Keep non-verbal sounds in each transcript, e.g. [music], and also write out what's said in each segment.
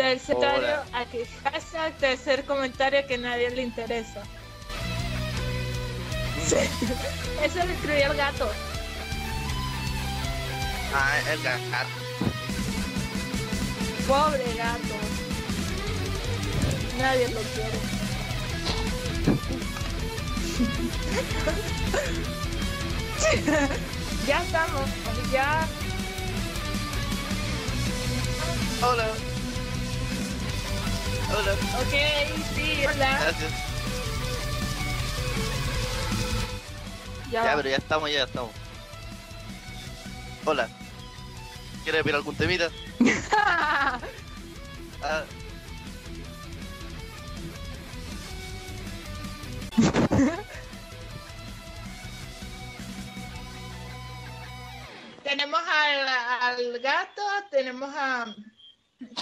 Hola. aquí, hashtag tercer comentario que nadie le interesa. [laughs] Eso lo escribió el gato. Ah, el gato. Pobre gato. Nadie lo quiere. [laughs] ya estamos, ya. Hola. Hola. Ok, sí, hola. Gracias. Ya, Ya, pero ya estamos, ya estamos. Hola. ¿Quieres ver algún temita? [laughs] Ah, tenemos al, al gato, tenemos a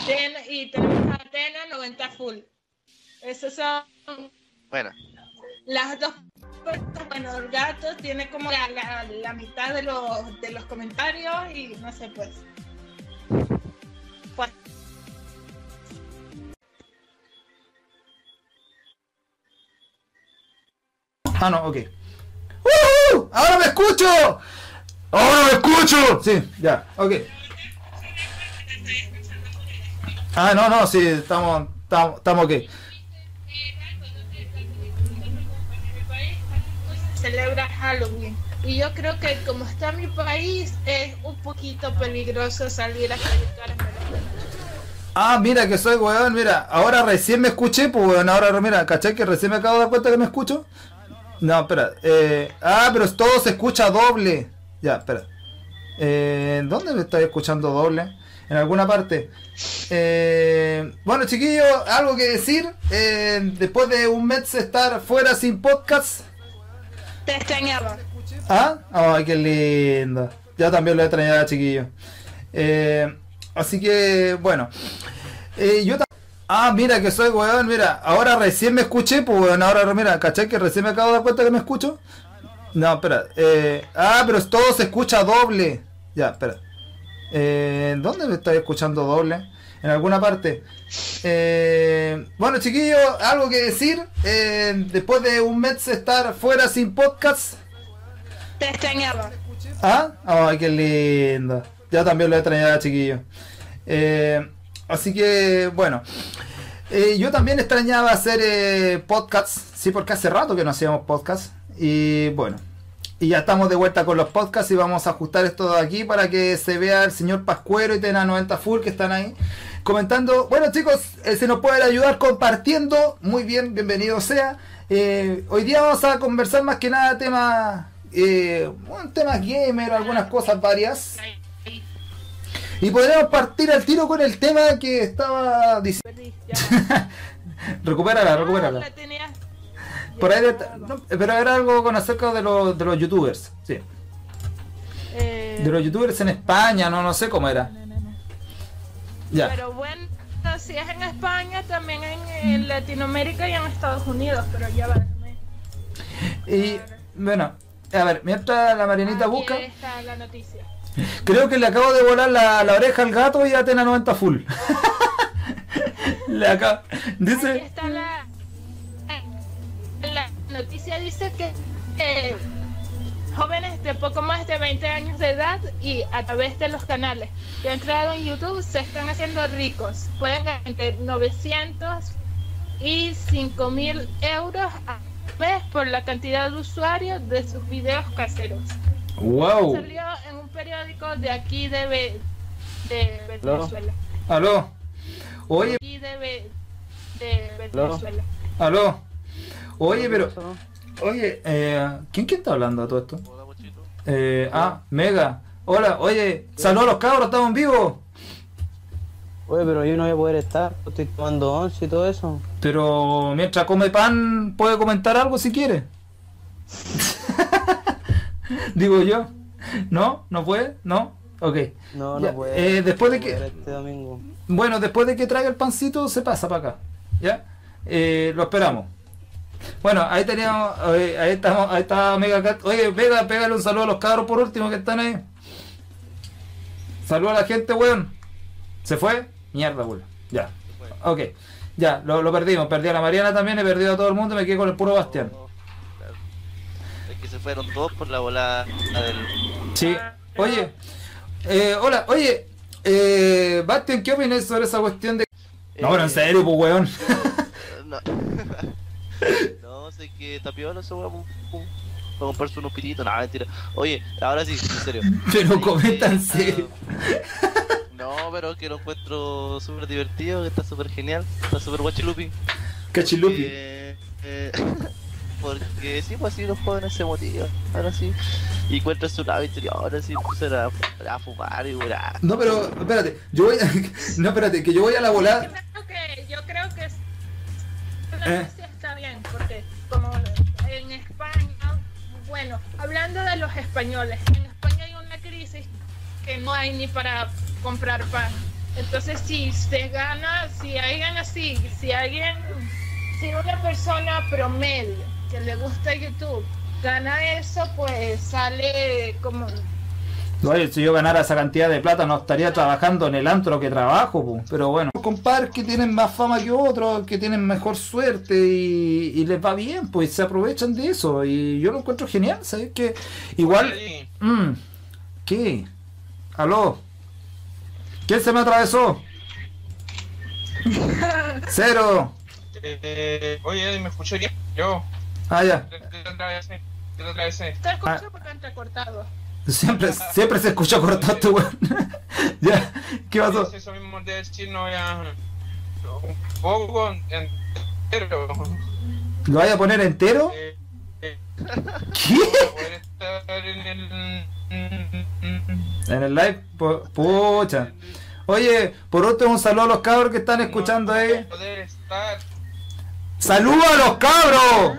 Ten y tenemos a Atena 90 full. Esos son bueno. las dos. Bueno, el gato tiene como la, la- la mitad de los, de los comentarios y no sé, pues. Pues, Ah, no, ok. ¡Uh! ¡Ahora me escucho! ¡Ahora me escucho! Sí, ya, ok. Ah, no, no, sí, estamos, estamos, estamos ok. celebra Halloween. Y yo creo que como está mi país, es un poquito peligroso salir a verano. Ah, mira que soy weón, mira, ahora recién me escuché, pues weón, ahora mira, ¿cachai que recién me acabo de dar cuenta que me escucho? No, espera, eh, ah, pero todo se escucha doble. Ya, espera. Eh, ¿Dónde me estáis escuchando doble? En alguna parte. Eh, bueno, chiquillos, algo que decir. Eh, después de un mes estar fuera sin podcast. Te extrañaba. ¿Ah? Ay, qué lindo. Ya también lo he extrañado, chiquillo. Eh, así que, bueno. Eh, yo Ah, mira que soy weón, mira. Ahora recién me escuché, pues weón. Ahora, mira, ¿cachai que recién me acabo de dar cuenta que me escucho? No, espera. Eh, ah, pero todo se escucha doble. Ya, espera. Eh, ¿Dónde me estáis escuchando doble? En alguna parte. Eh, bueno, chiquillos, algo que decir. Eh, después de un mes de estar fuera sin podcast. Te extrañaba. ¿Ah? Ay, qué lindo. Ya también lo he extrañado, chiquillo. Eh, así que, bueno. Yo también extrañaba hacer podcasts. Sí, porque hace rato que no hacíamos podcasts. Y bueno. Y ya estamos de vuelta con los podcasts y vamos a ajustar esto de aquí para que se vea el señor Pascuero y Tena 90 Full que están ahí comentando. Bueno chicos, eh, se nos pueden ayudar compartiendo. Muy bien, bienvenido sea. Eh, hoy día vamos a conversar más que nada temas, eh, temas gamer, algunas cosas varias. Y podríamos partir al tiro con el tema que estaba diciendo. [laughs] Recupérala, Ah, recupérala. la tenía. Por ahí, de- no, pero era algo con acerca de los, de los youtubers, sí. Eh, De los youtubers en España, no, no sé cómo era. Ya. Pero bueno, si es en España, también en, Latinoamérica y en Estados Unidos, pero ya va. Y bueno, a ver, mientras la Marianita Aquí busca, está la noticia. creo que le acabo de volar la, la oreja al gato y Atena 90 full. [laughs] le acabo, Aquí dice, está la, la noticia dice que eh, jóvenes de poco más de 20 años de edad y a través de los canales que han entrado en YouTube se están haciendo ricos. Pueden ganar entre 900 y 5 mil euros a mes por la cantidad de usuarios de sus videos caseros. wow, Salió en un periódico de aquí de, de Venezuela. aló, oye, Aquí de, de Venezuela. aló, oye, pero, oye, eh, ¿quién, quién está hablando de todo esto? Eh, ah, Mega, hola, oye, saludos a los cabros, estamos en vivo. Oye, pero yo no voy a poder estar, estoy tomando once y todo eso. Pero mientras come pan, puede comentar algo si quiere. [laughs] Digo yo. ¿No? ¿No puede? ¿No? Ok. No, Ya, no puedo. eh, después de que- Este domingo. Bueno, después de que traiga el pancito, se pasa para acá. ¿Ya? Eh, lo esperamos. Bueno, ahí teníamos, eh, ahí estamos, ahí está Mega Cat. Oye, Vega, pégale un saludo a los cabros por último que están ahí. Saludos a la gente, weón. ¿Se fue? Mierda, weón. Ya. Ok, ya, lo, lo perdimos. Perdí a la Mariana también, he perdido a todo el mundo, me quedé con el puro Bastián. Claro. Es que se fueron todos por la volada del. Sí. Oye, eh, hola, oye, eh, Bastian, ¿qué opinas sobre esa cuestión de... No, pero en serio, pues, weón. [laughs] No, [laughs] no sé que tapiola eso weón. Para comprarse unos pititos, no, mentira. Oye, ahora sí, en serio. [laughs] Pero comenta en serio. No, pero que lo encuentro súper divertido, que está súper genial, está súper guachilupi. Cachilupi. Eh, eh, [laughs] porque sí, pues así los jóvenes se motivan, ahora sí. Y encuentran su lado interior, ahora sí empiezan a, a fumar y weá. No, pero, espérate, yo voy a... [laughs] No, espérate, que yo voy a la volada... Yo creo que, yo creo que es- [laughs] Eh. sí está bien, porque como en España, bueno, hablando de los españoles, en España hay una crisis que no hay ni para comprar pan. Entonces, si se gana, si alguien así, si alguien, si una persona promedio que le gusta YouTube gana eso, pues sale como Oye, si yo ganara esa cantidad de plata no estaría trabajando en el antro que trabajo, pu. pero bueno. Compadres que tienen más fama que otros, que tienen mejor suerte y, y les va bien, pues se aprovechan de eso y yo lo encuentro genial, ¿sabes? Que igual... Mm, ¿Qué? ¿Aló? ¿Quién se me atravesó? [laughs] Cero. eh, oye, ¿me escuchó bien? Yo. Ah, ya. Te atravesé. Yo te atravesé. te escucho Ah. porque te cortado. Siempre, siempre se escucha cortado este weón. ya, ¿qué pasó? Eso mismo de decir, no ya. Un poco entero. ¿Lo vaya a poner entero? Eh, eh, ¿Qué? para poder estar en el. En el live, pu- pucha. Oye, por último un saludo a los cabros que están escuchando ahí. Poder estar. ¡Saludos a los cabros!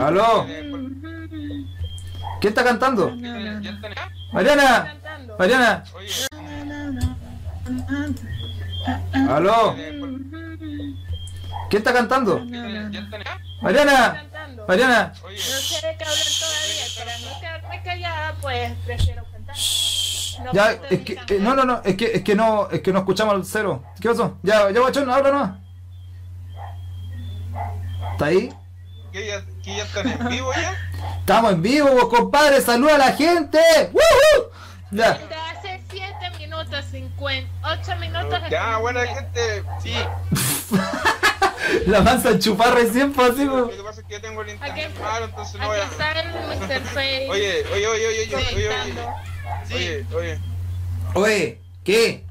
¿Aló? ¿Quién está cantando? Mariana. Mariana, ¿aló? ¿Quién está cantando? Mariana, Cantando. Mariana. No sé de qué hablar todavía, para no quedarme callada, pues prefiero cantar. No Ya, es que, eh, no, no, no, es que, es que no, es que no escuchamos al cero. ¿Qué pasó? Ya, ya, guachón, habla nomás. ¿Está ahí? ¿que ya, que ya están en vivo ya? Estamos en vivo, vos, compadre, saluda a la gente. ¡Woohoo! Ya, Desde hace 7 minutos, 50, 8 minutos. Ya, buena gente. Sí, [laughs] la mansa enchufar recién, pues así, Lo pues. que pasa es que yo tengo el Aquí, internet malo, entonces no voy a. Oye, oye, oye, oye, oye, oye, oye, sí. oye, oye. Oye, ¿qué?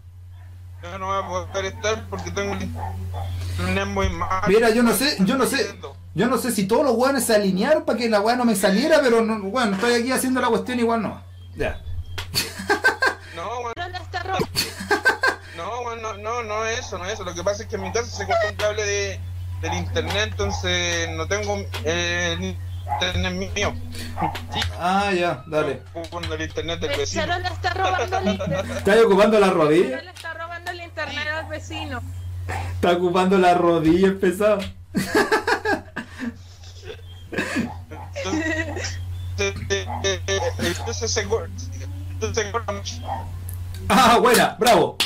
Yo no voy a poder estar porque tengo el internet muy mal. Mira, yo no sé, yo no sé. Yo no sé si todos los weones se alinearon para que la weá no me saliera, pero no, bueno, estoy aquí haciendo la cuestión igual no. Ya. No, [laughs] bueno, ¿Dónde está Rob? [laughs] no, bueno, no, no, no es eso, no es eso. Lo que pasa es que en mi casa se cortó un cable de, del internet, entonces no tengo eh, internet mío. Ah, ya, dale. El internet del vecino. le está robando el internet. [laughs] ¿Estás ocupando la rodilla? le está robando el internet al vecino. Está ocupando la rodilla, el pesado. Entonces, entonces. Ah, buena, bravo.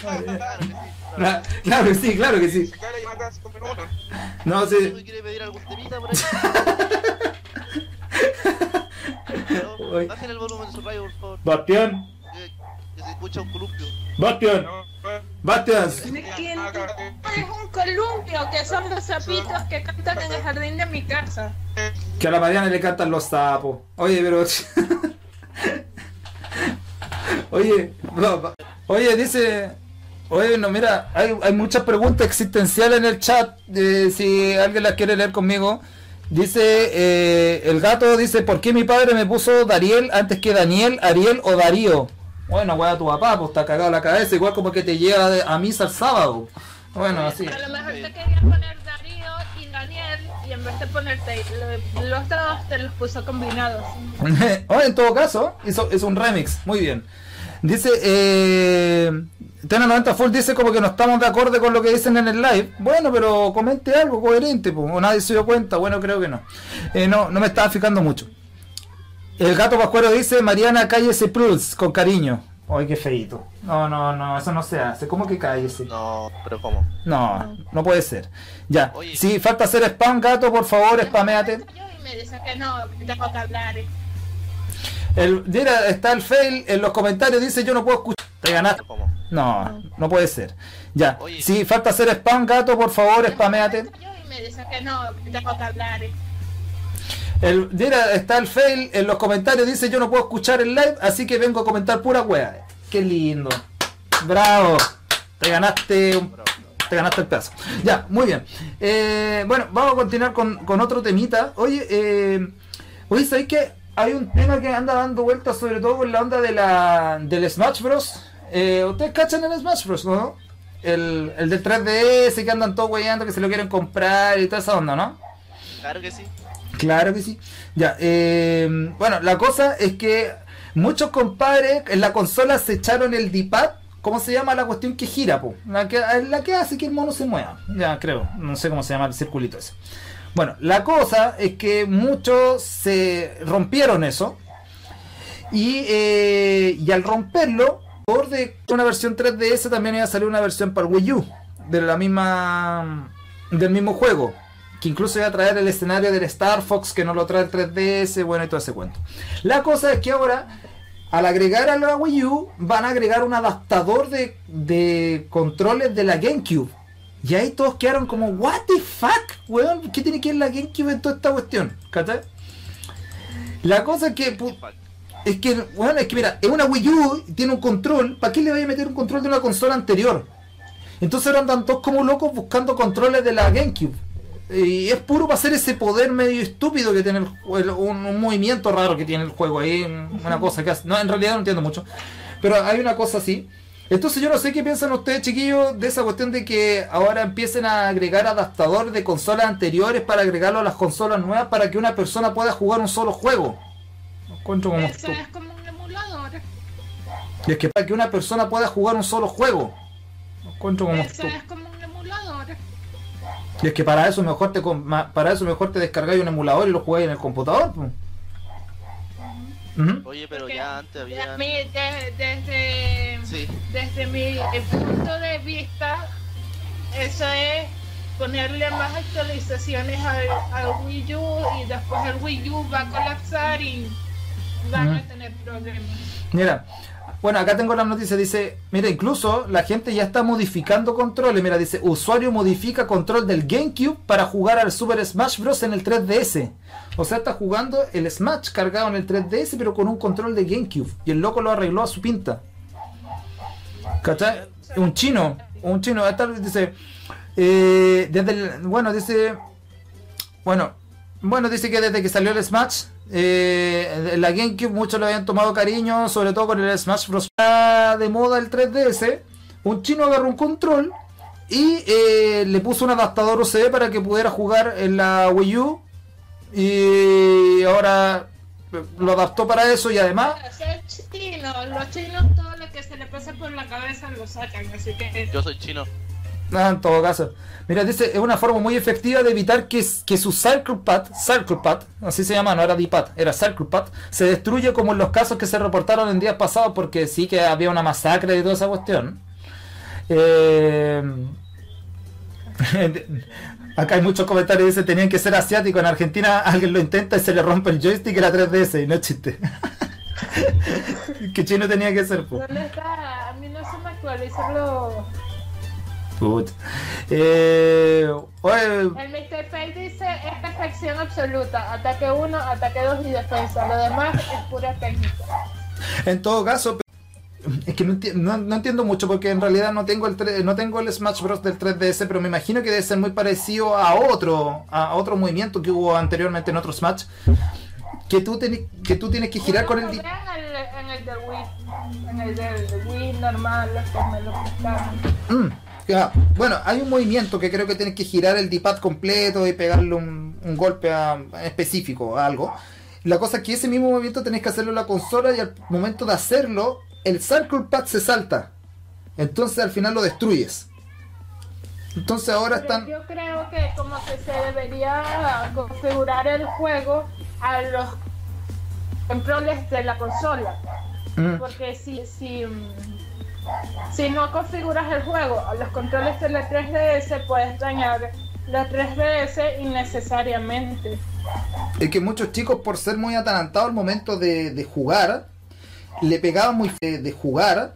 Claro, claro, claro que sí. Cla- Claro que sí, sí. No ¿Me sé. quiere pedir algún temita por ahí? No, Oye. Bajen el volumen de su radio, por favor. Bastián, Que, que se escucha un columpio. Bastián, ¿Quién es un columpio? Que son los sapitos que cantan en el jardín de mi casa. Que a la Mariana le cantan los sapos. Oye, pero. [laughs] Oye, no, oye, dice. Oye, no, mira, hay, hay muchas preguntas existenciales en el chat. eh, si alguien las quiere leer conmigo. Dice, eh, el gato dice, ¿por qué mi padre me puso Dariel antes que Daniel, Ariel o Darío? Bueno, weá, tu papá, pues está cagado la cabeza, igual como que te lleva a misa el sábado. Bueno, así. A lo mejor te quería poner Darío y Daniel y en vez de ponerte lo- los dos te los puso combinados. [laughs] oh, en todo caso, hizo, es un remix, muy bien. Dice, eh, Tena 90 Full dice como que no estamos de acuerdo con lo que dicen en el live. Bueno, pero comente algo coherente, pues, o nadie se dio cuenta. Bueno, creo que no. Eh, no, no me estaba fijando mucho. El gato pascuero dice, Mariana, cállese plus, con cariño. Ay, qué feito. No, no, no, eso no se hace. ¿Cómo que cállese? No, pero ¿cómo? No, no puede ser. Ya. Oye. Si falta hacer spam, gato, por favor, spameate. Y me dice que no, que tengo que hablar. El, mira, está el fail en los comentarios, dice yo no puedo escuchar. Te ganaste. ¿Cómo? No, no puede ser. Ya. Oye. Si falta hacer spam, gato, por favor, spameate. Y me dice que no, El, mira, está el fail en los comentarios, dice yo no puedo escuchar el live, así que vengo a comentar pura wea. Qué lindo. Bravo. Te ganaste te ganaste el pedazo. Ya, muy bien. Eh, bueno, vamos a continuar con, con otro temita. Oye, eh, oye, ¿sabéis que hay un tema que anda dando vueltas sobre todo con la onda de la, del Smash Bros? Eh, ¿Ustedes cachan el Smash Bros, no? El, el del 3DS que andan todos weyando que se lo quieren comprar y toda esa onda, ¿no? Claro que sí. Claro que sí. Ya, eh, bueno, la cosa es que muchos compadres en la consola se echaron el D-pad. ¿Cómo se llama la cuestión que gira, po? La que, la que hace que el mono se mueva. Ya, creo. No sé cómo se llama el circulito ese. Bueno, la cosa es que muchos se rompieron eso. Y, eh, y al romperlo, por de una versión 3DS también iba a salir una versión para Wii U. De la misma. Del mismo juego. Que incluso iba a traer el escenario del Star Fox que no lo trae el 3DS, bueno, y todo ese cuento. La cosa es que ahora, al agregar a la Wii U, van a agregar un adaptador de, de controles de la GameCube. Y ahí todos quedaron como, ¿What the fuck? Weón, ¿qué tiene que ver la GameCube en toda esta cuestión? ¿Cachai? La cosa es que, es que, bueno, es que mira, es una Wii U, tiene un control, ¿para qué le vaya a meter un control de una consola anterior? Entonces ahora andan todos como locos buscando controles de la GameCube. Y es puro para hacer ese poder medio estúpido que tiene el, el- un, un movimiento raro que tiene el juego ahí, una cosa que hace. No, en realidad no entiendo mucho. Pero hay una cosa así. Entonces yo no sé qué piensan ustedes, chiquillos, de esa cuestión de que ahora empiecen a agregar adaptadores de consolas anteriores para agregarlo a las consolas nuevas para que una persona pueda jugar un solo juego. Encuentro como Eso es como un emulador. Y es que para que una persona pueda jugar un solo juego. Encuentro como Eso es como. Y es que para eso mejor te para eso mejor te descargáis un emulador y lo jugáis en el computador. pues. Oye, pero Porque ya antes había. desde, Sí. desde mi punto de vista, eso es ponerle más actualizaciones al, al Wii U y después el Wii U va a colapsar y van a tener problemas. Mira, bueno, acá tengo la noticia, dice, mira, incluso la gente ya está modificando controles. Mira, dice, usuario modifica control del GameCube para jugar al Super Smash Bros. en el 3DS. O sea, está jugando el Smash cargado en el 3DS, pero con un control de GameCube. Y el loco lo arregló a su pinta. ¿Cachai? Un chino, un chino, esta dice, eh, desde el, bueno, dice, bueno, bueno, dice que desde que salió el Smash, eh, la GameCube muchos le habían tomado cariño, sobre todo con el Smash Bros. de moda el 3DS. Un chino agarró un control y eh, le puso un adaptador USB para que pudiera jugar en la Wii U. Y ahora lo adaptó para eso y además chino, los chinos todo lo que se le pasa por la cabeza lo sacan, así que Yo soy chino. Ah, en todo caso. Mira, dice, es una forma muy efectiva de evitar que, que su Circle Pad, Circle Pad, así se llama, no era D-Pad, era Circle Pad, se destruye como en los casos que se reportaron en días pasados porque sí que había una masacre y toda esa cuestión. Eh, [laughs] acá hay muchos comentarios, dice, tenían que ser asiáticos. En Argentina alguien lo intenta y se le rompe el joystick y la 3DS y no es chiste. [laughs] ¿Qué chino tenía que ser? po? ¿dónde está? A mí no se me actualizan los... Eh, oye, El Mr. Fate dice es perfección absoluta, ataque 1, ataque 2 y defensa, lo demás es pura técnica. En todo caso, es que no, enti- no- no entiendo mucho porque en realidad no tengo el no tengo el Smash Bros del 3DS, pero me imagino que debe ser muy parecido a otro a otro movimiento que hubo anteriormente en otro Smash que tú que tú tienes que girar con el En el, en el del Wii, en el del Wii normal, los que me lo prestaron. Mm, ya. Bueno, hay un movimiento que creo que tienes que girar el D-pad completo y pegarle un, un golpe a- específico a algo. La cosa es que ese mismo movimiento tenés que hacerlo en la consola y al momento de hacerlo, el Circle Pad se salta. Entonces al final lo destruyes. Entonces ahora están... Yo creo que como que se debería configurar el juego a los controles de la consola. Mm. Porque si, si, mm, si no configuras el juego a los controles de la 3DS, puedes dañar la 3DS innecesariamente. Es que muchos chicos, por ser muy atalantados al momento de, de jugar, le pegaban muy de, de jugar,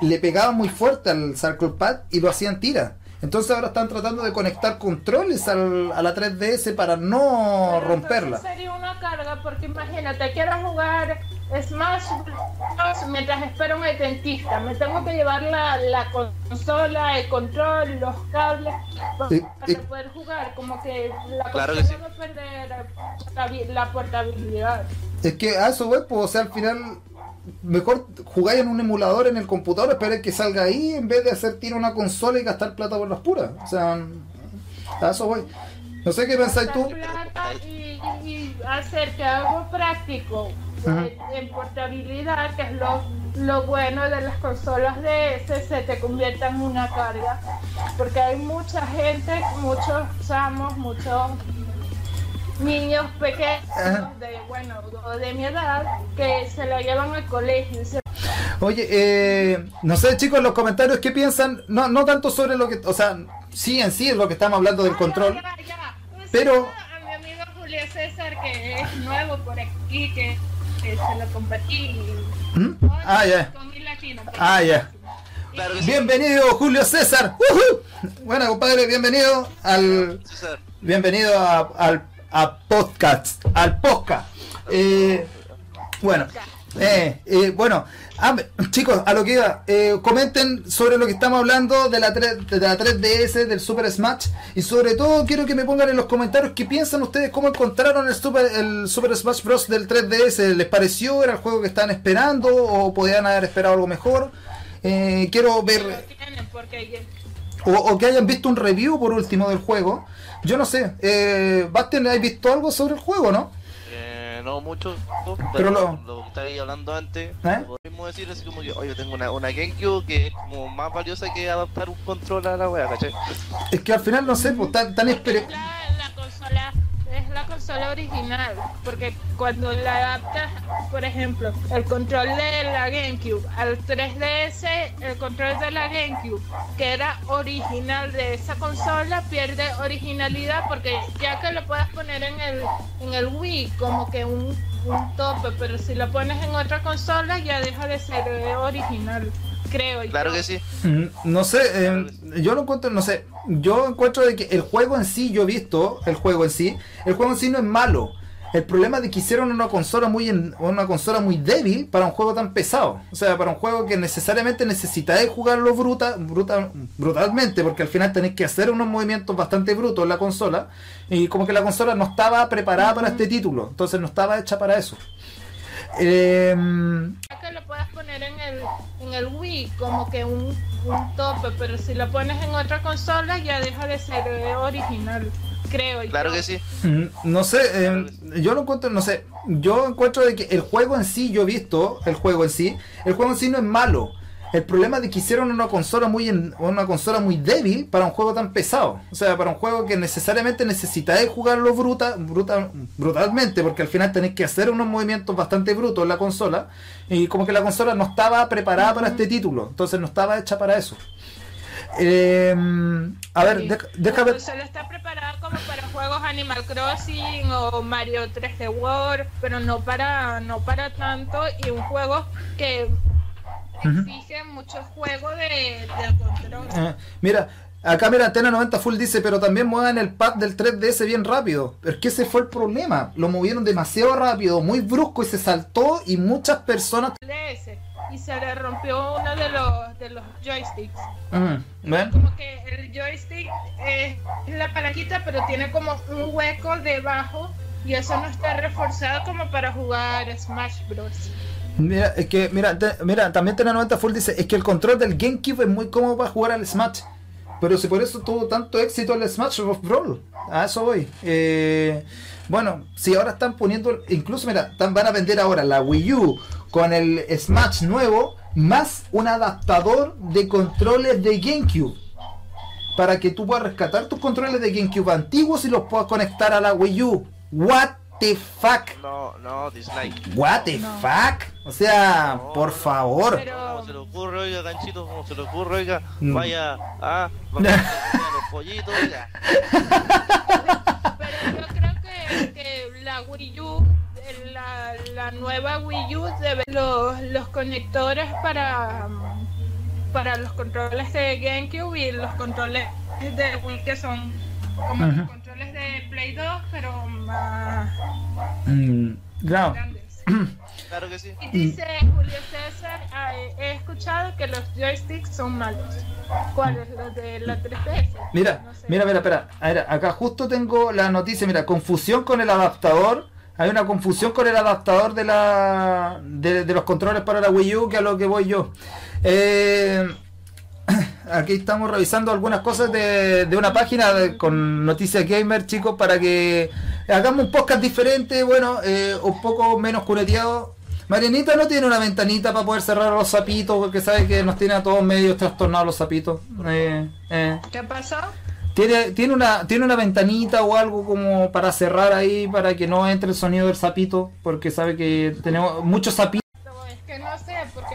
le pegaban muy fuerte al Circle Pad y lo hacían tira. Entonces ahora están tratando de conectar controles al- a la 3DS para no Pero romperla. Sería una carga porque imagínate, quiero jugar Smash Bros. mientras espero un dentista. Me tengo que llevar la, la consola, el control, los cables para Sí, y- poder jugar. Como que la Claro que consola sí. va a perder la, portabilidad. Es que a eso voy, pues, o sea, al final mejor jugáis en un emulador en el computador, esperar que salga ahí en vez de hacer tiro a una consola y gastar plata por las puras. O sea, a eso voy. No sé qué pensáis tú. plata y, y hacer que algo práctico en portabilidad, que es lo, lo bueno de las consolas de ese, se te convierta en una carga. Porque hay mucha gente, muchos amos, muchos niños pequeños, Ajá. de, bueno, de mi edad, que se la llevan al colegio. se- Oye, eh, no sé chicos en los comentarios qué piensan, no, no tanto sobre lo que, o sea, sí en sí es lo que estamos hablando del Ah, control. ya, ya, ya. Un Pero- A mi amigo Julio César, que es nuevo por aquí, que se lo compartí. ¿Mm? Ah, ya. Con mi latino. Ah, ya. Claro que sí. Bienvenido Julio César. Bueno, compadre, bienvenido al César. bienvenido a, al a podcast, al podcast. Eh, bueno, eh, eh, bueno, ah, chicos, a lo que iba, eh, comenten sobre lo que estamos hablando de la, 3, de la 3DS, del Super Smash, y sobre todo quiero que me pongan en los comentarios qué piensan ustedes, cómo encontraron el Super, el Super Smash Bros. del 3DS, ¿les pareció? ¿Era el juego que estaban esperando o podían haber esperado algo mejor? Eh, quiero ver o que hayan visto un review por último del juego. Yo no sé, eh, Bastian, ¿has visto algo sobre el juego, no? No mucho, Pero pero lo- lo, que estaba ahí hablando antes, ¿Eh? podemos decir así como que, oye, tengo una, una GameCube que es como más valiosa que adaptar un control a la wea, ¿cachai? Es que al final no sé, pues tan, tan es la, la consola es la consola original porque cuando la adaptas por ejemplo el control de la GameCube al 3DS el control de la GameCube que era original de esa consola pierde originalidad porque ya que lo puedes poner en el en el Wii como que un, un tope pero si lo pones en otra consola ya deja de ser original creo Claro yo. que sí. Mm, No sé, eh, yo lo encuentro, no sé, yo encuentro de que el juego en sí, yo he visto el juego en sí, el juego en sí no es malo. El problema es de que hicieron una consola muy en- una consola muy débil para un juego tan pesado. O sea, para un juego que necesariamente necesitáis jugarlo bruta, bruta, brutalmente, porque al final tenéis que hacer unos movimientos bastante brutos en la consola. Y como que la consola no estaba preparada para este título. Entonces no estaba hecha para eso. Eh, que lo puedes poner en el, en el Wii como que un, un tope, pero si lo pones en otra consola ya deja de ser original, creo Claro yo. que sí. Mm, No sé, eh, yo lo encuentro, no sé, yo encuentro de que el juego en sí, yo he visto el juego en sí, el juego en sí no es malo. El problema es de que hicieron una consola muy en- una consola muy débil para un juego tan pesado. O sea, para un juego que necesariamente necesitáis jugarlo bruta, bruta, brutalmente, porque al final tenéis que hacer unos movimientos bastante brutos en la consola. Y como que la consola no estaba preparada para este título. Entonces no estaba hecha para eso. Eh, a ver, Sí. deja- déjame... Solo está preparada como para juegos Animal Crossing o Mario 3D World, pero no para no para tanto y un juego que Ujú. exige mucho juego de, de control. Eh, mira, acá mira, Antena 90 Full dice, pero también muevan el pad del 3DS bien rápido. Pero es que ese fue el problema. Lo movieron demasiado rápido, muy brusco y se saltó y muchas personas... Y se le rompió uno de los de los joysticks. Mm, ¿Ven? como que el joystick es la palanquita, pero tiene como un hueco debajo y eso no está reforzado como para jugar Smash Bros. Mira, es que, mira, mira, también Antena 90 Full dice, es que el control del GameCube es muy cómodo para jugar al Smash. Pero si por eso tuvo tanto éxito el Smash Bros. A eso voy. Eh, bueno, si ahora están poniendo, incluso mira, van a vender ahora la Wii U con el Smash nuevo, más un adaptador de controles de GameCube. Para que tú puedas rescatar tus controles de GameCube antiguos y los puedas conectar a la Wii U. What the fuck? No, no, dislike. What the No. fuck? O sea, No, por favor. Pero- Como se le ocurre, oiga, ganchito, como se le ocurre, oiga, Mm. vaya a [laughs] vamos a los pollitos, ya. Pero yo creo que, que la Wii U, la, la nueva Wii U debe los, los conectores para, para los controles de GameCube y los controles de Wii que son como los controles de Play 2 pero más Mm, claro. grandes. [clears throat] Claro que sí. Y dice Julio César, ah, he escuchado que los joysticks son malos. ¿Cuáles? Los de la 3DS. Mira, No sé. mira, mira, espera. A ver, acá justo tengo la noticia, mira, confusión con el adaptador. Hay una confusión con el adaptador de la de, de los controles para la Wii U, que a lo que voy yo. Eh, aquí estamos revisando algunas cosas de, de una página de- con noticias gamer, chicos, para que hagamos un podcast diferente, bueno, eh, un poco menos cuneteado. Marianita no tiene una ventanita para poder cerrar los zapitos, porque sabe que nos tiene a todos medio trastornados los zapitos. Eh, eh. ¿Qué pasó? Tiene, tiene una tiene una ventanita o algo como para cerrar ahí para que no entre el sonido del sapito porque sabe que tenemos muchos sapitos No, es que no sé, porque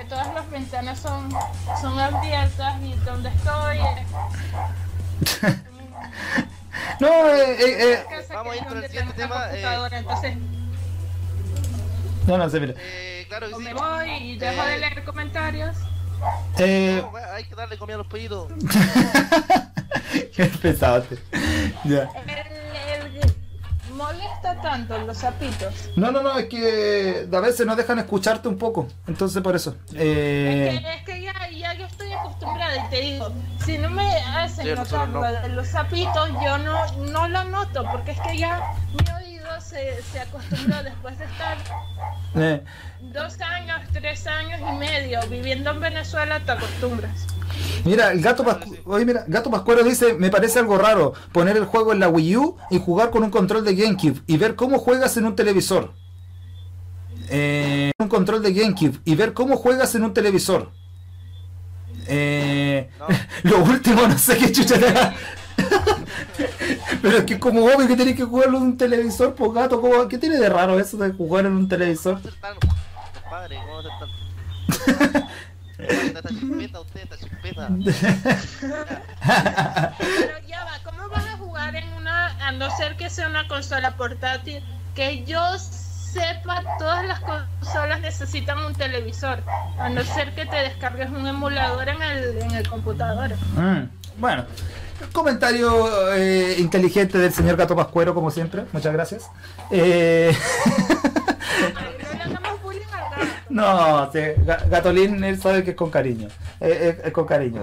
todas las ventanas son, son abiertas y donde estoy es [laughs] no eh, eh, eh, casa Vamos que a ir con el siguiente tengo la tema, eh. computadora, entonces no no sé mira Eh, claro que o sí. me voy y dejo de Eh, leer comentarios. eh, no, hay que darle comida a los pollitos. [laughs] qué pesado ya El, el- molesta tanto los zapitos. no no no es que a veces no dejan escucharte un poco entonces por eso Es eh, que, es que ya, ya yo estoy acostumbrada y te digo, si no me hacen Sí, notar no. los zapitos, yo no, no lo noto, porque es que ya mi se, se acostumbró después de estar eh, dos años, tres años y medio viviendo en Venezuela, te acostumbras. Mira, el gato Pascu- Oye, mira, Gato Pascuero dice, me parece algo raro poner el juego en la Wii U y jugar con un control de GameCube y ver cómo juegas en un televisor. Eh, un control de GameCube y ver cómo juegas en un televisor. Eh, No. [laughs] Lo último, no sé qué chucha. [laughs] [laughs] Pero es que como obvio que tenés que jugarlo en un televisor, pues gato, ¿cómo- ¿qué tiene de raro eso de jugar en un televisor? ¿Cómo ser tan compadre? ¿Cómo ser tan... Usted está chispeta, usted está chispeta. Pero ya va, ¿cómo vas a jugar en una, a no ser que sea una consola portátil? Que yo sepa, todas las consolas necesitan un televisor, a no ser que te descargues un emulador en el, en el computador. Mm, bueno, comentario eh, inteligente del señor Gato Pascuero, como siempre. Muchas gracias. Eh, [laughs] no sí, Ga- Gatolín él sabe que es con cariño. Eh, eh, es con cariño.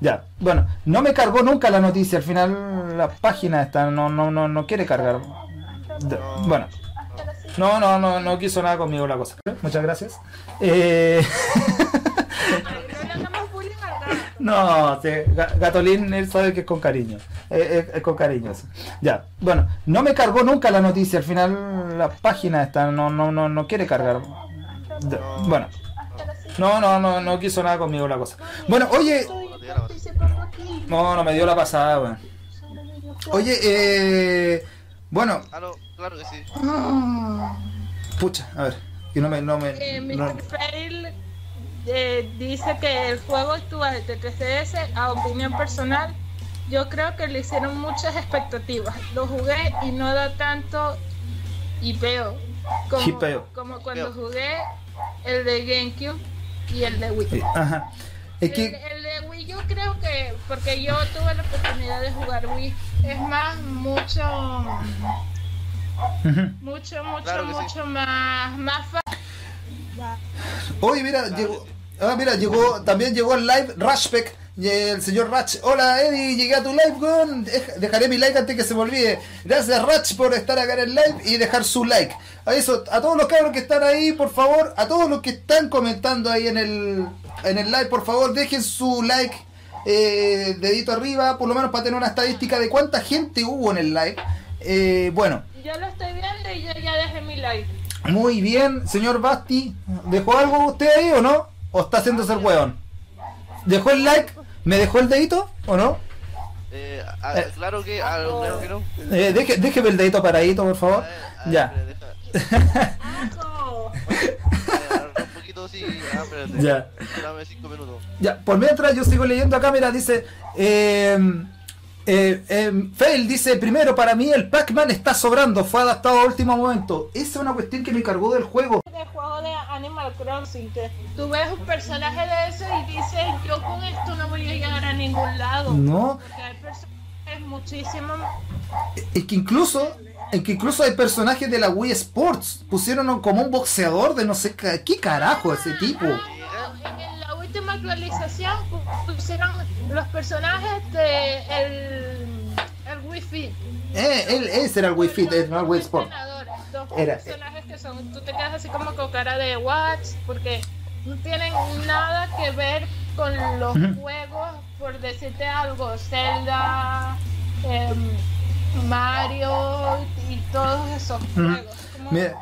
Ya, bueno, no me cargó nunca la noticia. Al final la página está, no, no, no, no quiere cargar. Bueno. No, no, no, no quiso nada conmigo la cosa. Muchas gracias. Eh, [laughs] no sí, Ga- Gatolín él sabe que es con cariño. Eh, eh, es con cariño. Ya, bueno, no me cargó nunca la noticia. Al final la página está, no, no, no, no quiere cargar. Bueno, no, no, no, no quiso nada conmigo la cosa. Bueno, oye, no, no me dio la pasada, weón. Oye, eh, bueno, claro que sí. pucha, a ver, que no me, no me, Eh, no- Mr. Fail eh, dice que el juego actual de 3DS, a opinión personal, yo creo que le hicieron muchas expectativas. Lo jugué y no da tanto hipeo como, Hipeo. como cuando Hipeo. jugué el de GameCube y el de Wii. eh, ajá. Es El, que, el de Wii yo creo que, porque yo tuve la oportunidad de jugar Wii, es más, mucho, mucho, mucho, Claro que sí. mucho más, más fácil. Oye, mira, llegó, ah, mira, llegó, también llegó el live Rashpek, y el señor Rach. Hola Eddie, llegué a tu live. Dej- Dejaré mi like antes que se me olvide. Gracias Rach por estar acá en el live y dejar su like. A eso, a todos los cabros que están ahí, por favor, a todos los que están comentando ahí en el, en el live, por favor, dejen su like. eh, dedito arriba, por lo menos para tener una estadística de cuánta gente hubo en el live. Eh, bueno, Yo lo estoy viendo y yo ya dejé mi like. muy bien, señor Basti. ¿Dejó algo usted ahí o no? ¿O está haciéndose el hueón? ¿Dejó el like? ¿Me dejó el dedito o no? Eh, a- Eh. claro que, claro que no. Eh, deje, déjeme el dedito paradito, por favor. A ver, a Ya. espera, deja- Asco. [laughs] Un poquito sí, ah, espérate. Ya. Dame cinco minutos. Ya, por mientras yo sigo leyendo acá, mira, dice. Eh, eh, eh, Fail dice: Primero, para mí el Pac-Man está sobrando, fue adaptado a último momento. Esa es una cuestión que me cargó del juego. de juego de Animal Crossing que tú ves un personaje de eso y dices yo con esto no voy a llegar a ningún lado No, porque hay personajes muchísimo es que incluso. Es que incluso hay personajes de la Wii Sports. Pusieron como un boxeador de no sé qué, carajo ese tipo. Ah, en la última actualización pu- pusieron los personajes de el, el Wii Fit Eh, él, ese era el Wii Fit, eh, no el Wii Sport. dos Era- personajes que son tú te quedas así como con cara de watch porque no tienen nada que ver con los juegos por decirte algo Zelda em, Mario y todos esos juegos Como- Mira,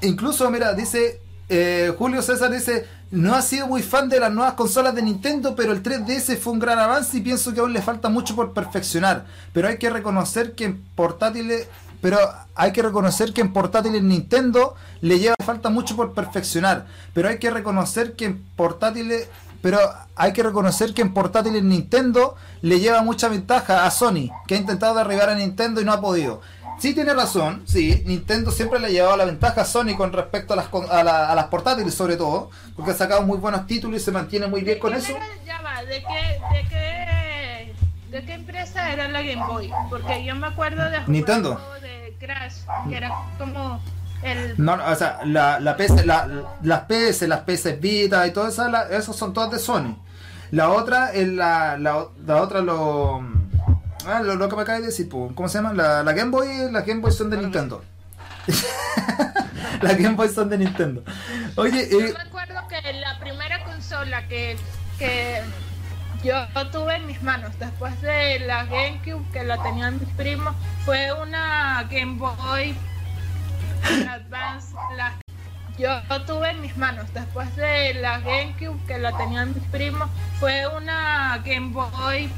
incluso, mira, dice eh, Julio César dice, no ha sido muy fan de las nuevas consolas de Nintendo, pero el 3DS fue un gran avance y pienso que aún le falta mucho por perfeccionar. Pero hay que reconocer que en portátiles, pero hay que reconocer que en portátiles Nintendo le lleva falta mucho por perfeccionar. Pero hay que reconocer que en portátiles pero hay que reconocer que en portátiles Nintendo le lleva mucha ventaja a Sony, que ha intentado derribar a Nintendo y no ha podido. Sí tiene razón, sí, Nintendo siempre le ha llevado la ventaja a Sony con respecto a las, a, la- a las portátiles sobre todo, porque ha sacado muy buenos títulos y se mantiene muy bien con ¿De eso. ¿de qué, de qué, de qué empresa era la Game Boy? Porque yo me acuerdo de Nintendo. de Crash, que era como el No, no, o sea, la, la PS, la- las PS, las PS Vita y todas esas, la- esos son todas de Sony. La otra es la, la, la otra lo, ah, lo, lo que me acaba de decir, po, ¿cómo se llama? La, la Game Boy, las Game Boy son de Nintendo. las [laughs] Game Boy son de Nintendo. Oye, Yo eh, me acuerdo que la primera consola que, que yo tuve en mis manos después de la GameCube que la tenían mis primos fue una Game Boy Advance. La, yo tuve en mis manos después de la GameCube que la tenían mis primos fue una Game Boy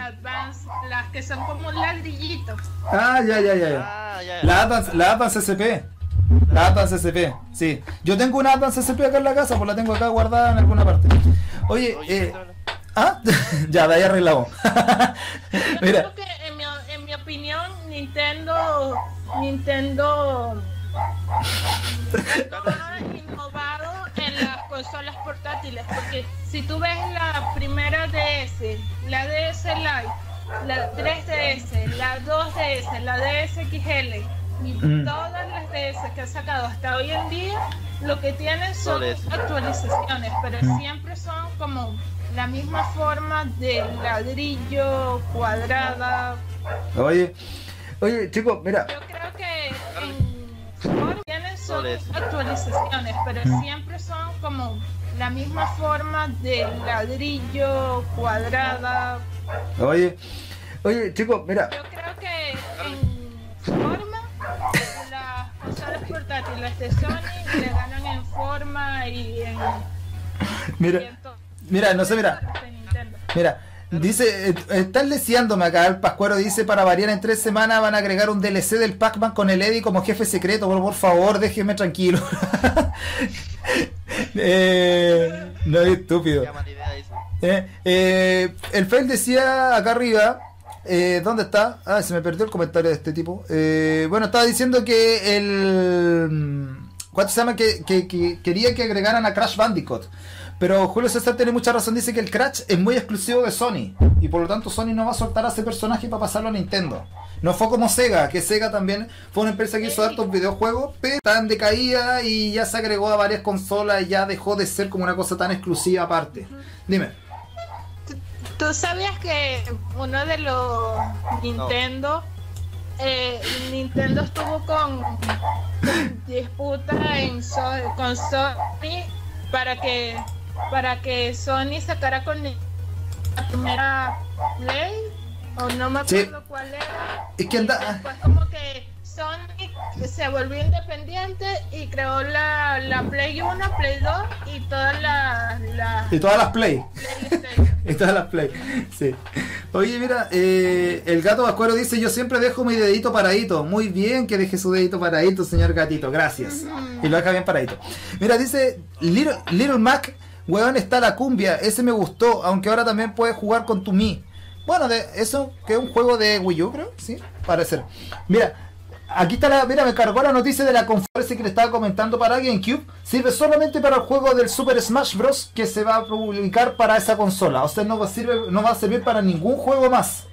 Advance, las que son como un ladrillito. ah, ya, ya, ya, ya. Ah, ya, ya. La Advance, la Advance SP. La Advance SP, sí. Yo tengo una Advance SP acá en la casa, pues la tengo acá guardada en alguna parte. Oye, eh, ¿ah? [laughs] ya, de ahí arreglamos. [laughs] Yo Mira, creo que en mi, en mi opinión Nintendo Nintendo [laughs] ha innovado en las consolas portátiles porque si tú ves la primera DS, la DS Lite, la 3DS, la 2DS, la DS XL y Mm. todas las DS que ha sacado hasta hoy en día, lo que tienen son actualizaciones, pero Mm. siempre son como la misma forma de ladrillo, cuadrada. oye, oye, chicos, mira. Yo creo que en tienen son actualizaciones, pero siempre son como la misma forma de ladrillo, cuadrada. Oye, oye, chicos, mira. Yo creo que en forma las consolas portátiles de Sony le ganan en forma y en, y Mira, en todo. mira, no sé, mira. Mira, dice, eh, están leseándome acá. El Pascuero dice: para variar en tres semanas van a agregar un DLC del Pac-Man con el Eddie como jefe secreto. Por, por favor, déjenme tranquilo. [laughs] eh, no es estúpido. Eh, eh, el Fail decía acá arriba. eh, ¿Dónde está? Ah, se me perdió el comentario de este tipo. Eh, bueno, estaba diciendo que el. ¿Cuánto se llama? Que, que- que quería que agregaran a Crash Bandicoot. Pero Julio César tiene mucha razón. Dice que el Crash es muy exclusivo de Sony. Y por lo tanto, Sony no va a soltar a ese personaje para pasarlo a Nintendo. No fue como Sega, que Sega también fue una empresa que hizo hartos videojuegos, pero está en decaída y ya se agregó a varias consolas y ya dejó de ser como una cosa tan exclusiva aparte. Dime. ¿Tú sabías que uno de los Nintendo, eh, Nintendo estuvo con, con disputa en So- con Sony para que para que Sony sacara con la primera Play o no me Sí. acuerdo cuál era. Que anda- Después como que Sony se volvió independiente y creó la, la Play 1, Play 2 y todas las la Y todas las Play. [laughs] Y todas las Play. Sí. Oye, mira, eh, el gato vascuero dice, yo siempre dejo mi dedito paradito. Muy bien que deje su dedito paradito, señor gatito, gracias. Y lo deja bien paradito. Mira, dice Little, Little Mac, weón, está la cumbia, ese me gustó, aunque ahora también puedes jugar con tu Mi. Bueno, de eso, que es un juego de Wii U, creo, sí, parece. Mira, aquí está la, mira, me cargó la noticia de la conferencia que le estaba comentando para GameCube. Sirve solamente para el juego del Super Smash Bros. que se va a publicar para esa consola. O sea, no va sirve, no va a servir para ningún juego más.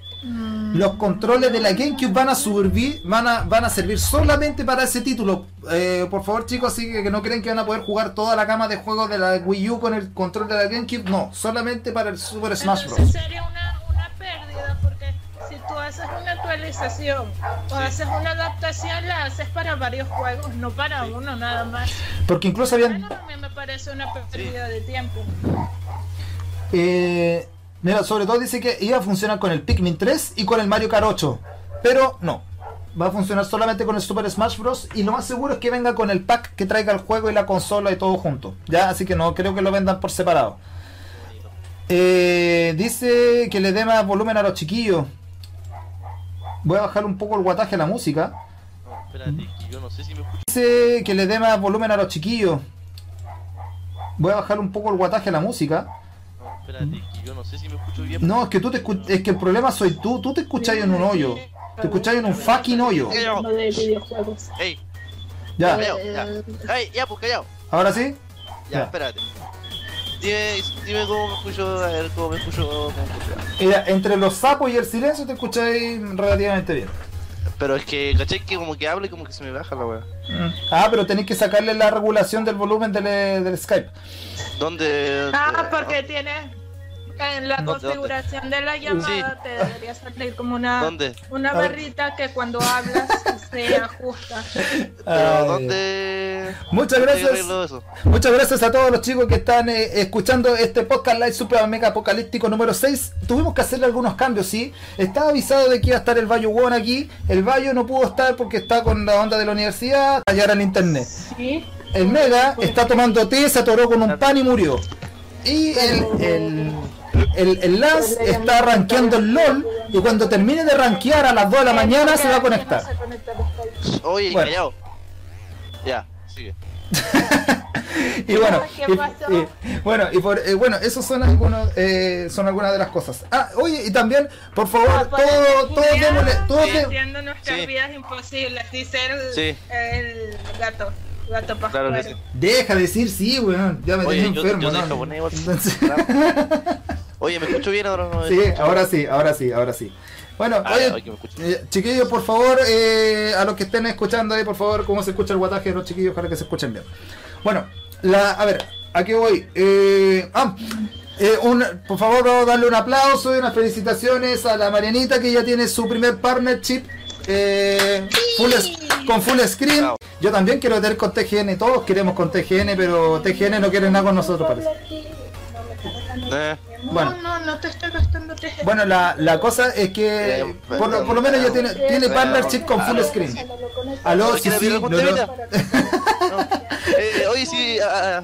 Los controles de la GameCube van a servir, van a, van a servir solamente para ese título. Eh, por favor, chicos, así que, no creen que van a poder jugar toda la gama de juegos de la Wii U con el control de la GameCube. No, solamente para el Super Smash Entonces Bros. sería una, una pérdida porque si tú haces una actualización o haces una adaptación, la haces para varios juegos, no para uno nada más. Porque incluso habían Bueno, a mí me parece una pérdida de tiempo. Eh, mira, sobre todo dice que iba a funcionar con el Pikmin 3 y con el Mario Kart 8. Pero no. Va a funcionar solamente con el Super Smash Bros. Y lo más seguro es que venga con el pack que traiga el juego y la consola y todo junto. Ya, así que no creo que lo vendan por separado. Eh, dice que le dé más volumen a los chiquillos. Voy a bajar un poco el guataje a la música. No, espérate, que yo no sé si me escucho. Dice que le dé más volumen a los chiquillos. Voy a bajar un poco el guataje a la música. No, espérate, que yo no sé si me escucho bien. No, es que tú te escu- es que el problema soy tú, tú te escuchás en un hoyo. Te escuchás en un fucking hoyo. Ey, Ya, callao, ya. Ey, ya, pues callao. ahora sí. Ya, Ya. espérate. Dime, dime cómo me escucho, a ver cómo me escucho, cómo me escucho. Mira, entre los sapos y el silencio te escucháis relativamente bien. Pero es que, caché que como que hablo y como que se me baja la weá. Ah, pero tenéis que sacarle la regulación del volumen del, eh, del Skype. ¿Dónde? Ah, porque tiene en la ¿Dónde, configuración de la llamada te debería salir como una ¿Dónde? una barrita que cuando hablas se [laughs] ajusta. ¿Pero Ay. dónde? Muchas gracias. Muchas gracias a todos los chicos que están eh, escuchando este podcast live super mega apocalíptico número 6. Tuvimos que hacerle algunos cambios, sí. Estaba avisado de que iba a estar el Bayo Won aquí. El Bayo no pudo estar porque está con la onda de la universidad, allá en internet. Sí. El Mega está tomando té, se atoró con un pan y murió. Y el, el, el, el Lance está rankeando el LOL y cuando termine de rankear a las 2 de la mañana se va a conectar. Oye, Bueno. callao. Ya, sigue. [laughs] Y bueno, ¿Qué y- bueno, y por, eh, bueno, esos son algunos, eh, son algunas de las cosas. Ah, oye, y también, por favor, Ah, démosle, todos dé- Haciendo nuestras Sí. vidas imposibles, dice el, Sí. el gato. Gato Claro que sí. deja de decir sí, weón, ya me Oye, tenía yo, enfermo, yo soy ¿no? japonés igual. Entonces- [laughs] Oye, ¿me escucho bien ahora no? sí, ahora sí, ahora sí, ahora sí. Bueno, Ah, oye. Eh, chiquillos, por favor, eh, a los que estén escuchando ahí, por favor, cómo se escucha el guataje de los chiquillos, ojalá que se escuchen bien. Bueno, la, a ver, aquí voy. Eh, ah, eh, un- por favor, vamos a darle un aplauso y unas felicitaciones a la Marianita que ya tiene su primer partnership eh, full con full screen. Bravo. Yo también quiero tener con TGN, todos queremos con TGN, pero TGN no quiere nada con nosotros, parece. Eh, Bueno. No, no, no te estoy gastando TG. Bueno, la, la cosa es que Eh, por, lo- por lo menos ya tiene, tiene partnership con full screen. Aló, sí, ¿Quieres sí, no, no. No. Eh, oye, sí. ah.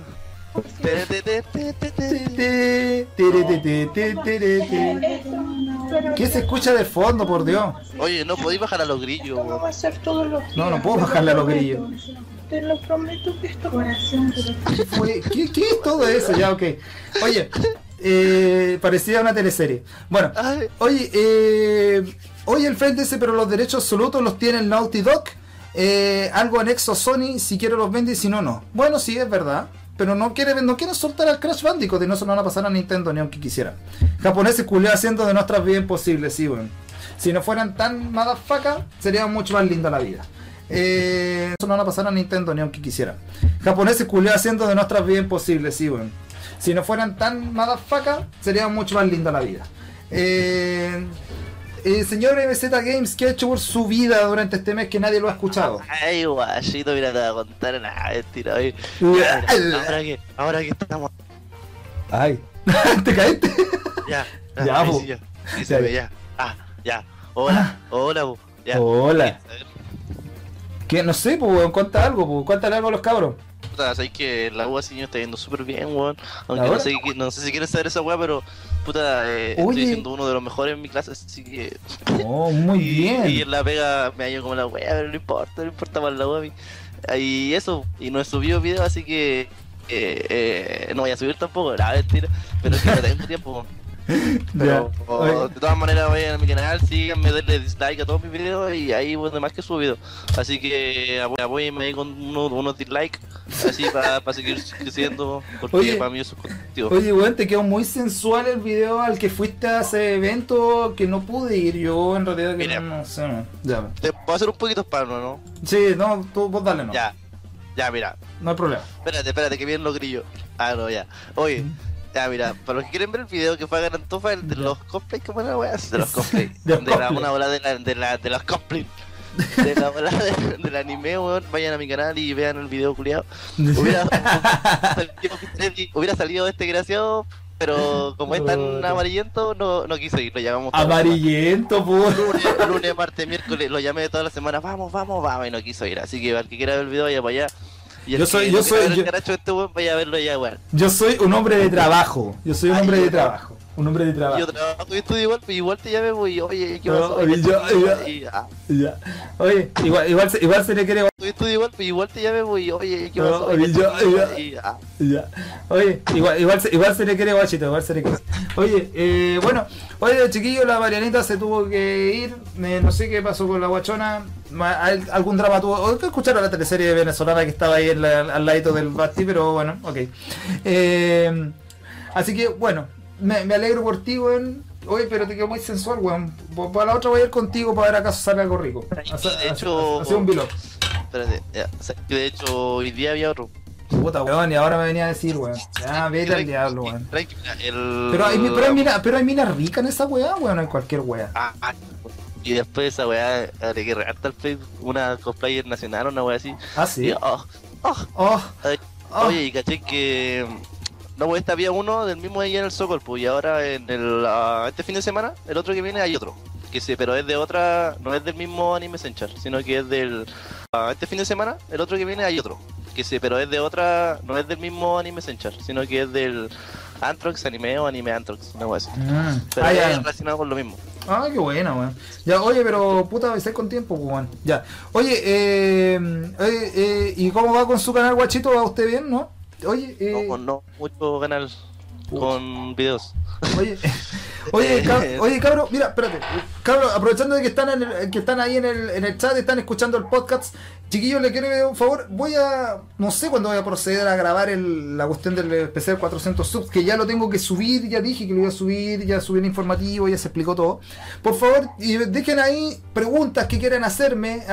¿Qué se escucha de fondo, por Dios? Oye, no podéis bajar a los grillos, no va a ser todos los días. No, no puedo bajarle a los grillos. Te lo prometo que esto va a ser. ¿Qué, fue? ¿Qué, qué es todo eso? Ya, ok. Oye, eh, parecía una teleserie. Bueno, Ay. oye, eh, oye, el frente dice, pero los derechos absolutos los tiene el Naughty Dog. Eh, algo anexo a Sony, si quiere los vende y si no, no. Bueno, sí, es verdad. Pero no quiere, no quiere soltar al Crash Bandicoot y no se lo van a pasar a Nintendo ni aunque quisiera. Japoneses culiados haciendo de nuestras vidas imposibles, sí, bueno. Si no fueran tan motherfucker, sería mucho más linda la vida. Eh, eso no van a pasar a Nintendo ni aunque quisiera. Japoneses culiados haciendo de nuestras vidas imposibles, sí, bueno. Si no fueran tan motherfucker, sería mucho más linda la vida. Eh, eh, señor MZ Games, ¿qué ha hecho por su vida durante este mes que nadie lo ha escuchado? Ay, guachito, mira, te voy a contar nada, mentira. Mira, ahora que, ahora que estamos. Ay, [laughs] ¿te caíste? Ya, Ya, ahí po. sí, ya. Sí, ve, ya. Ah, ya. Hola, hola, po. Ya. Hola. Que no sé, pues, cuenta algo, pues, cuéntale algo a los cabros. Puta, que la UA sí está yendo súper bien, weón. Aunque no sé, no sé si quieres saber esa weá, pero puta, eh, estoy siendo uno de los mejores en mi clase, así que... Oh, muy [laughs] y, bien. Y en la pega me hallo como la wea, pero no importa, no importa para la mí. Y eso, y no he subido video, así que... eh, eh, no voy a subir tampoco, la mentira, pero es que no tengo [laughs] tiempo. [laughs] Pero Ya. o- Oye. de todas maneras vayan a mi canal, síganme, denle dislike a todos mis videos y ahí bueno, más que subido. Así que apóyenme ahí con unos, unos dislikes, así para seguir creciendo, porque Oye. para mí eso es contigo. Oye, weón, te quedó muy sensual el video al que fuiste a ese evento que no pude ir. Yo en realidad que Mira. no, sé. Ya. Te puedo hacer un poquito spam, ¿no? Sí, no, tú vos dale, no. Ya, ya, mira. No hay problema. Espérate, espérate, que bien lo grillo. Ah, no, ya. Oye, ya, mira, para los que quieren ver el video que fue a Garantofa, el de los cosplays, ¿cómo era la wea? De los [laughs] cosplays. De la, una bola de, la, de, la, de los cosplays. De la bola de- del anime, weón. Vayan a mi canal y vean el video culiado. Hubiera, salido, [laughs] hubiera salido este graciado, pero como es tan amarillento, no, no quise ir. Lo llamamos Amarillento, po. semana. Lunes, lunes, martes, miércoles, lo llamé toda la semana, vamos, vamos, vamos, y no quiso ir. Así que al que quiera ver el video, vaya para allá. Yo soy- que yo soy- yo- este vaya a verlo. Yo soy un hombre de trabajo. Yo soy un Ay, hombre de trabajo. Un hombre de trabajo. Yo trabajo y estudio igual, pero igual te llamé, pues, y oye, ¿qué No, Y yo- yo- y, ah, Ya. Oye, igual, igual, se, igual se le quiere. yo estudio igual, pero igual te llamé, pues, y oye, ¿qué No, Y yo- yo- y, ah, Ya. Oye, igual, igual, se, igual se le quiere guachito, igual se le quiere. Oye, eh, bueno, oye, chiquillo, la Marianita se tuvo que ir. eh, no sé qué pasó con la guachona. Algún drama tuvo. Que escucharon la teleserie venezolana que estaba ahí en la- al ladito del Basti, pero bueno, ok. Eh, así que, bueno, me, me alegro por ti, weón. Oye, pero te quedó muy sensual, weón. Pa- Para la otra voy a ir contigo para ver acaso sale algo rico. Hace- De hecho- hace un vlog. espérate, ya, o sea, que de hecho, hoy día había otro. Puta, weón, y ahora me venía a decir, weón. Ya, vete al diablo, weón. El... Pero hay, pero hay mina, pero hay minas ricas en esa weá, weón, hay cualquier weá. Ah, ah, y después esa weá, agregué regarta al Facebook, una cosplayer nacional, una weá así. Ah, Y, sí. oh, oh, Oh, ay, oh. Oye, y caché que. No, pues este había uno del mismo día en el Sokol, pues, y ahora en el. ah, este fin de semana, el otro que viene hay otro. Que sí, pero es de otra. No es del mismo anime Senchar, sino que es del. ah, este fin de semana, el otro que viene hay otro. Que sí, pero es de otra. No es del mismo anime Senchar, sino que es del. Antrox anime o anime Antrox, una así. Mm. Pero Ah, es ya. relacionado con lo mismo. Ah, qué buena, weón. Ya, oye, pero puta, avisé con tiempo, pues, weón. Ya. Oye, eh, eh, eh, ¿y cómo va con su canal, guachito? ¿Va usted bien, no? Oye, eh, No, no, mucho canal con videos. Oye, oye, [laughs] cab- [laughs] oye, cabro, mira, espérate. Cabro, aprovechando de que están, en el- que están ahí en el, en el chat, están escuchando el podcast, chiquillos, le quiero pedir un favor. Voy a, no sé cuándo voy a proceder a grabar el- la cuestión del especial 400 subs, que ya lo tengo que subir, ya dije que lo iba a subir, ya subí el informativo, ya se explicó todo. Por favor, dejen ahí preguntas que quieran hacerme,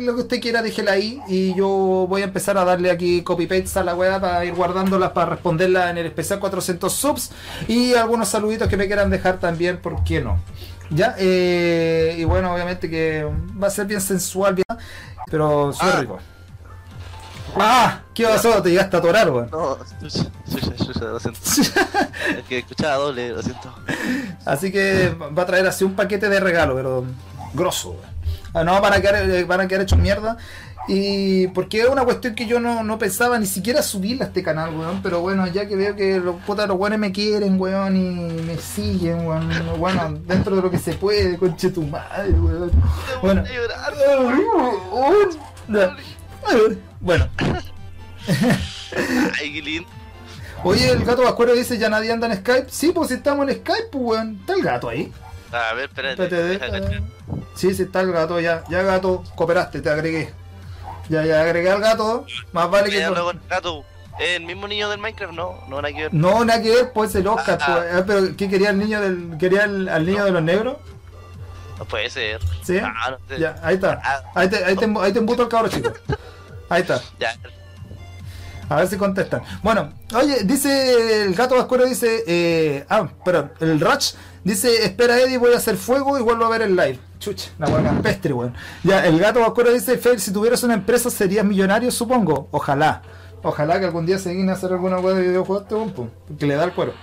lo que usted quiera, déjela ahí, y yo voy a empezar a darle aquí copy-paste a la weá para ir guardándolas para responderlas en el especial 400 subs, y algunos saluditos que me quieran dejar también, ¿por qué no? Ya, eh, y bueno, obviamente que va a ser bien sensual, pero súper Ah. rico. ¡Ah! ¿Qué pasó? Te llegaste a atorar, weón. No, chucha, chucha, lo siento. es que escuchaba doble, lo siento. Así que va a traer así un paquete de regalo, pero grosso, weón. Ah, No, van a quedar, eh, van a quedar hechos mierda. Y porque es una cuestión que yo no, no pensaba ni siquiera subirla a este canal, weón. Pero bueno, ya que veo que los putas los weones me quieren, weón, y me siguen, weón. Bueno, dentro de lo que se puede, conche tu madre, weón. Bueno. Bueno. [laughs] Ay, qué lindo. Oye, el gato Vascuero dice, ¿ya nadie anda en Skype? Sí, pues si estamos en Skype, pues weón. Está el gato ahí. A ver, espérate. Espérate. Sí, sí, está el gato, ya, ya gato, cooperaste, te agregué. Ya, ya agregué al gato, más vale que... Hablo con el gato. ¿Es el mismo niño del Minecraft? No, no, nada que ver. No, nada que ver, pues el Oscar, Ah. pues, ah, pero ¿qué quería el niño del... quería el- al niño de los negros? No puede ser. ¿Sí? Ah, no sé. Ya, ahí está. Ah, Ahí te, ahí te, ahí te embuto al cabro chico. Ahí está. [laughs] ya. A ver si contestan. Bueno, oye, dice el gato vascuero, dice, eh, ah, perdón, el Ratch dice, espera Eddie, voy a hacer fuego y vuelvo a ver el live. Chucha, la hueá campestre, weón. Ya, el gato vascuero dice, Fel, si tuvieras una empresa serías millonario, supongo. Ojalá. Ojalá que algún día se a hacer alguna hueá de videojuegos este weón, pum, porque le da el cuero.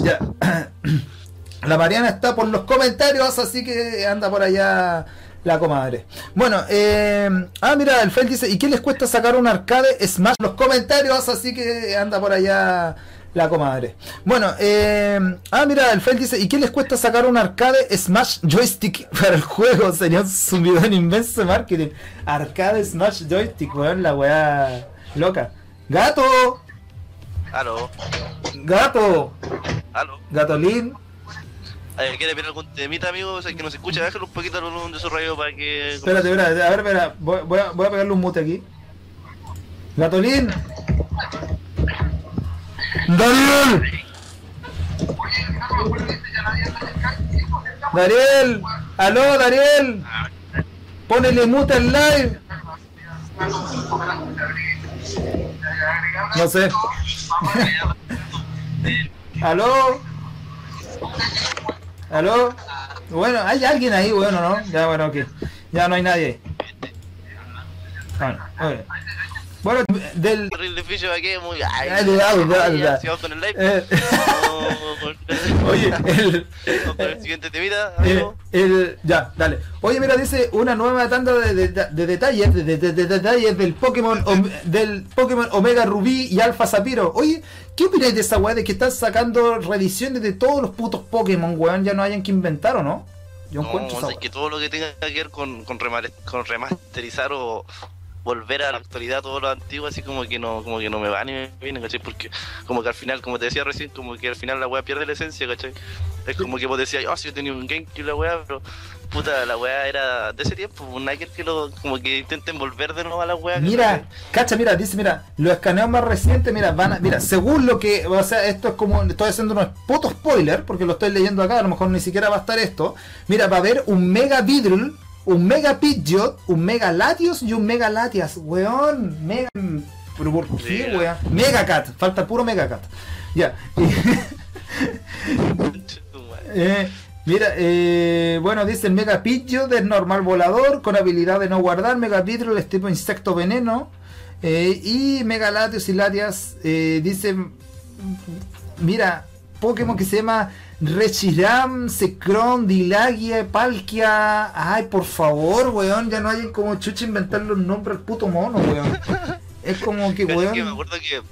Ya. [clears throat] La Mariana está por los comentarios, así que anda por allá la comadre. Bueno, eh, ah, mira, el Fel dice, ¿y qué les cuesta sacar un arcade Smash? Los comentarios, así que anda por allá La comadre. Bueno, eh, ah, mira, el Fel dice, ¿y qué les cuesta sacar un arcade Smash Joystick para el juego? Sería un subidón inmenso de marketing. Arcade Smash Joystick, weón, la weá loca. ¡Gato! Aló, ¡Gato! aló. ¡Gatolín! Eh, ¿Quiere ver algún temita, amigo? O sea, que no se escucha, déjalo un poquito el volumen de su radio para que... Espérate, espérate, a ver, espera, voy, voy a, voy a pegarle un mute aquí. ¡Gatolín! ¡Daniel! ¡Dariel! ¡Aló, Dariel! ¡Ponele mute al live! No sé. [laughs] ¿Aló? ¿Aló? Bueno, hay alguien ahí, bueno, ¿no? Ya, bueno, ok. Ya no hay nadie. Bueno. Bueno, del... Terrible ficho aquí, muy... Ay, cuidado, ya, cuidado. sigamos con el live. eh, Vamos [laughs] con- oye, el, vamos con el siguiente temita, Eh, amigo. el- ya, dale. Oye, mira, dice una nueva tanda de, de- de detalles, de, de- de- de detalles del Pokémon Om- del Pokémon Omega Rubí y Alpha Zapiro. Oye, ¿qué opináis de esa weá de que están sacando reediciones de todos los putos Pokémon, weón? Ya no hayan que inventar, ¿o no? Yo No, encuentro que todo lo que tenga que ver con, con remasterizar o volver a la actualidad todo lo antiguo así como que no como que no me va ni me viene ¿cachai? porque como que al final como te decía recién como que al final la weá pierde la esencia ¿cachai? es como que vos decías oh si yo tenía un GameCube la weá pero puta la weá era de ese tiempo un Nike que lo como que intenten volver de nuevo a la weá Mira, ¿cachai? cacha, mira, dice, mira, los escaneos más recientes, mira, van a, mira, según lo que, o sea, esto es como, estoy haciendo unos putos spoiler, porque lo estoy leyendo acá, a lo mejor ni siquiera va a estar esto, mira, va a haber un Mega Vidril, un Mega Pidgeot, un Mega Latios y un Mega Latias, weón, Mega, pero ¿por qué, weón? Mega Cat, falta puro Mega Cat, ya. [laughs] Eh, mira, eh, bueno, dice el Mega Pidgeot es normal volador con habilidad de no guardar. Mega Vidril es tipo insecto veneno. eh, y Mega Latios y Latias eh, dice, mm, mira, Pokémon que se llama Reshiram, Secron, Dilagia, Palkia. Ay, por favor, weón, ya no hay como chucha inventar los nombres al puto mono, weón. Es como que, [laughs] es que me weón, acuerdo que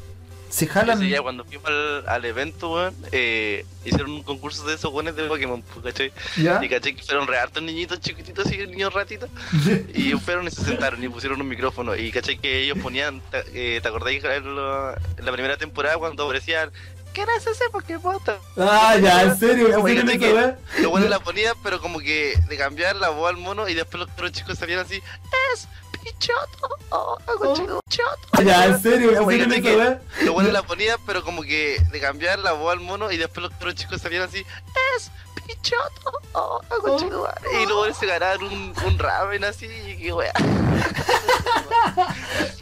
se jalan. día cuando fuimos al, al evento weón eh, hicieron un concurso de esos weones de Pokémon pues, ¿cachai? ¿Ya? y caché que fueron re hartos niñitos chiquititos así niños ratitos Y fueron y se sentaron y pusieron un micrófono. Y caché que ellos ponían, ¿te, eh, ¿te acordáis en la primera temporada cuando aparecían ¿Qué eres ese Pokémon? Ah, ya, en serio, pusieron caché esa que. Los buenos la ponían, pero como que de cambiar la voz al mono y después los otros chicos salían así, ¡Es Pichoto! ¡Oh, Pichoto! Ya, en serio, que. Los buenos la ponían, pero como que de cambiar la voz al mono y después los otros chicos salían así, ¡Es Pichoto! ¡Oh, Y luego se ganaron un, un ramen así, y qué weá. [laughs]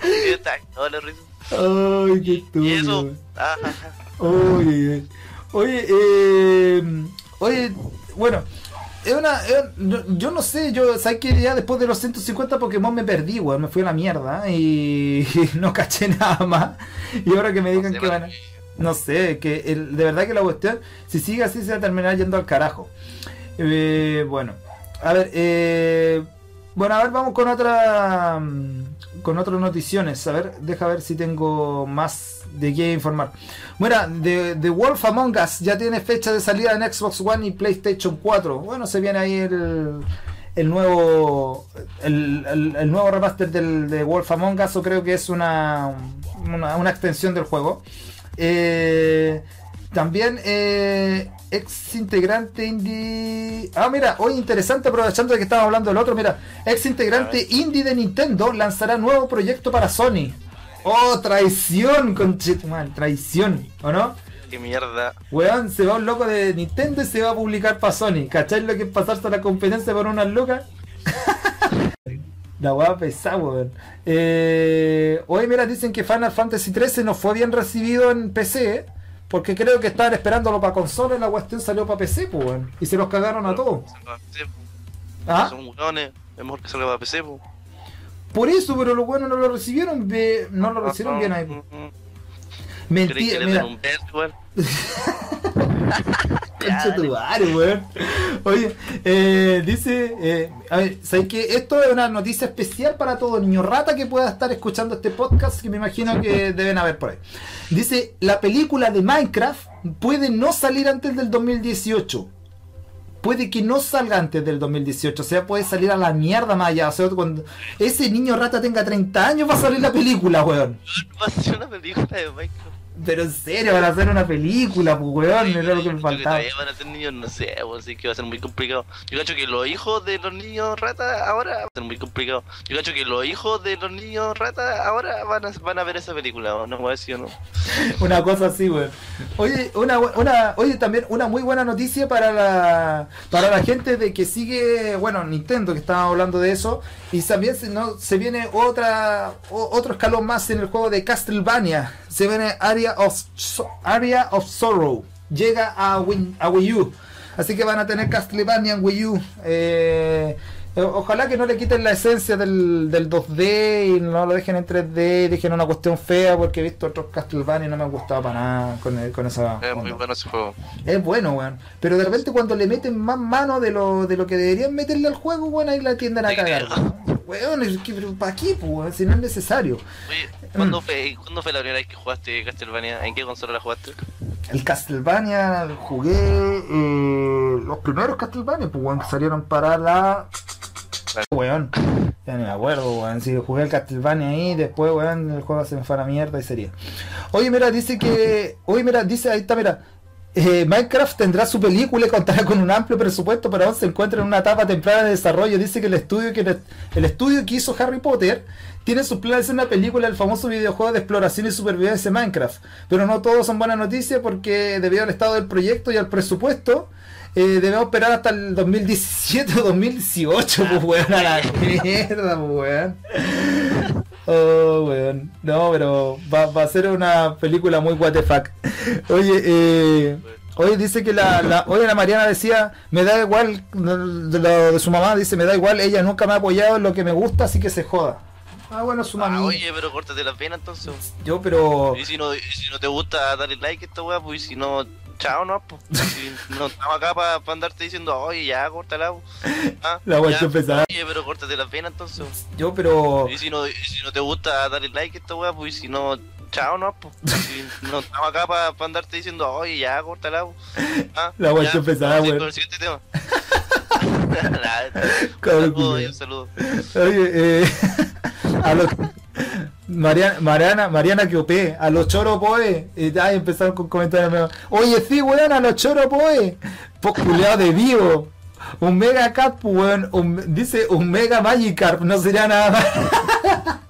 Y está, no, la risa. Ay, qué Y estúpido. eso, ah, ah, ah. Oye, oye, eh, oye, bueno, es una, es- yo no sé, yo, ¿sabes que Ya después de los 150 Pokémon me perdí, weón, me fui a la mierda y [laughs] no caché nada más. Y ahora que me digan No que van a... No sé, que el- de verdad que la cuestión, si sigue así, se va a terminar yendo al carajo. Eh, bueno, a ver, eh, bueno, a ver, vamos con otra, mm, con otras noticiones. A ver, deja ver si tengo más de qué informar. Bueno, The, Wolf Among Us ya tiene fecha de salida en Xbox One y PlayStation 4. Bueno, se viene ahí el, el nuevo el, el- nuevo remaster del de Wolf Among Us o creo que es una, una, una extensión del juego. Eh, también eh, ex integrante indie. Ah, mira, hoy interesante, aprovechando de que estamos hablando del otro, mira, ex integrante indie de Nintendo lanzará nuevo proyecto para Sony. Oh, traición, conchetumal, traición, ¿o no? qué mierda. Weón, se va un loco de Nintendo y se va a publicar para Sony. ¿Cachai lo que es pasarse a la competencia por unas lucas? [laughs] La weá pesada, weón. Eh, hoy, mira, dicen que Final Fantasy XIII no fue bien recibido en PC, ¿eh? Porque creo que estaban esperándolo para consola y la cuestión salió para PC, pues, weón. Y se los cagaron a todos. Po. ¿Ah? Son hurones, es mejor que salga para PC, po. Por eso, pero los buenos no lo recibieron, be- no lo recibieron bien ahí. po. ¿Crees que Mentira, mira. un? [laughs] Concha tu madre, weón. Oye, eh, dice, eh, a ver, ¿sabes qué? Esto es una noticia especial para todo niño rata que pueda estar escuchando este podcast que me imagino que deben haber por ahí. Dice, la película de Minecraft puede no salir antes del 2018. Puede que no salga antes del 2018, o sea, puede salir a la mierda más allá. O sea, cuando ese niño rata tenga 30 años va a salir la película, weón. Va a ser una película de Minecraft. Pero en serio, van a hacer una película, pues, weón, Sí, era lo que me faltaba. van a ser niños, no sé, pues, así que va a ser muy complicado. Yo cacho que los hijos de los niños rata ahora va a ser muy complicado. Yo cacho que los hijos de los niños rata ahora van a, van a ver esa película, ¿o no voy a decir o no. [laughs] Una cosa así, weón. Oye, una, una, oye, también una muy buena noticia para la, para la gente de que sigue, bueno, Nintendo, que estábamos hablando de eso, y también se, no, se viene otra, o- otro escalón más en el juego de Castlevania. Se viene Area of, Area of Sorrow. Llega a Wii, a Wii U. Así que van a tener Castlevania en Wii U. Eh, eh, Ojalá que no le quiten la esencia del, del 2D y no lo dejen en 3D, dejen una cuestión fea, porque he visto otros Castlevania y no me han gustado para nada con, el- con esa. Es muy bueno ese juego. Es bueno, weón. Pero de repente cuando le meten más mano de lo, de lo que deberían meterle al juego, weón, ahí la tienden a cagar. Weón, es que, pero ¿para qué, pues? Si no es necesario. Oye, Mm. ¿cuándo fue, ¿cuándo fue la primera vez que jugaste Castlevania? ¿En qué consola la jugaste? El Castlevania jugué eh, los primeros Castlevania, pues weón, que salieron para la. Weón, ya ni me acuerdo, weón. Si jugué el Castlevania ahí, después, weón, el juego se me fue a la mierda y sería. Oye, mira, dice que. Oye, mira, dice, ahí está, mira. Eh, Minecraft tendrá su película y contará con un amplio presupuesto, pero aún se encuentra en una etapa temprana de desarrollo. Dice que el estudio que el estudio que hizo Harry Potter tiene sus planes hacer una película del famoso videojuego de exploración y supervivencia Minecraft. Pero no todos son buenas noticias porque debido al estado del proyecto y al presupuesto, eh, debemos esperar hasta el 2017 o 2018, pues weón, a la mierda, pues weón. Oh, weón. No, pero va, va a ser una película muy what the fuck. Oye, eh, Oye, dice que la, la, oye, la Mariana decía, me da igual, de, lo de su mamá, dice, me da igual, ella nunca me ha apoyado en lo que me gusta, así que se joda. Ah, bueno, su Ah, mami. oye, pero córtate las venas entonces. Yo, pero... Y si no, si no te gusta, dale like a esta weá, pues y si no, chao, no, pues. Si no estamos acá para andarte diciendo, oye, ya, córtala. pues. [laughs] Ah, La está pesada. Oye, pero córtate las venas entonces. Yo, pero... Y si no, y si no te gusta, dale like a esta weá, pues y si no, chao, no, pues. Si no estamos acá para andarte diciendo, oye, ya, córtala. pues. Ah, [laughs] La está pesada, weón. con el siguiente tema. [laughs] Un saludo, un saludo. Oye, eh, a los, Mariana, Mariana, Mariana que opé, a los choros poe, y ya empezaron con comentarios nuevos. Oye, sí, weón, a los choros poe, pues culiado de vivo. Un mega cap, weón, dice un mega Magikarp, no sería nada más. [laughs]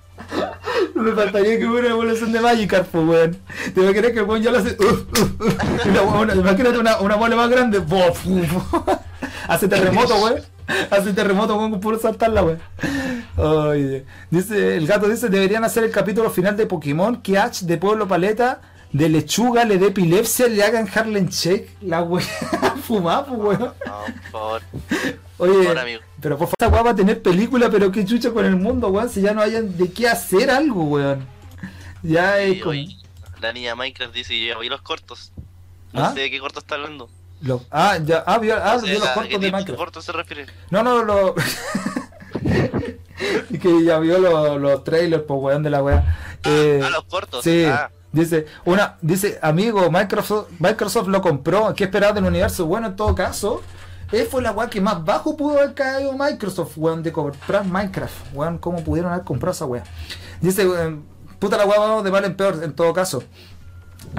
Me faltaría que hubiera una evolución de Magikarp, pues, weón. ¿Te imaginas que el weón ya lo hace? uh, uh, uh, imagínate una, una mole más grande. [laughs] Hace terremoto, weón. [laughs] Hace terremoto, con puro saltarla, weón. Oye, dice, el gato dice, deberían hacer el capítulo final de Pokémon, que Ash de Pueblo Paleta, de lechuga, le dé epilepsia, le hagan Harlem Shake, la weá, [laughs] fumada, pues, weón. No, por favor. Oye, amigo. pero por favor, esta weá va a tener película, pero qué chucha con el mundo, weón, si ya no hayan de qué hacer algo, weón. Ya es Sí, como... oye, la niña Minecraft dice, yo vi los cortos. No ¿Ah? sé de qué corto está hablando. Lo- ah, ya, ah, vio, ah, vio los a cortos de Minecraft. corto se refiere. No, no, lo. [laughs] y que ya vio los, los trailers, pues weón de la weá. Eh, ah, los cortos. Sí. Ah, Dice, una, dice, amigo, Microsoft, Microsoft lo compró, ¿qué esperaba del universo? Bueno, en todo caso, eh, fue la weá que más bajo pudo haber caído Microsoft, weón, de comprar Minecraft, weón, ¿cómo pudieron haber comprado esa weá? Dice, weón, puta la weá, vamos de mal en peor, en todo caso.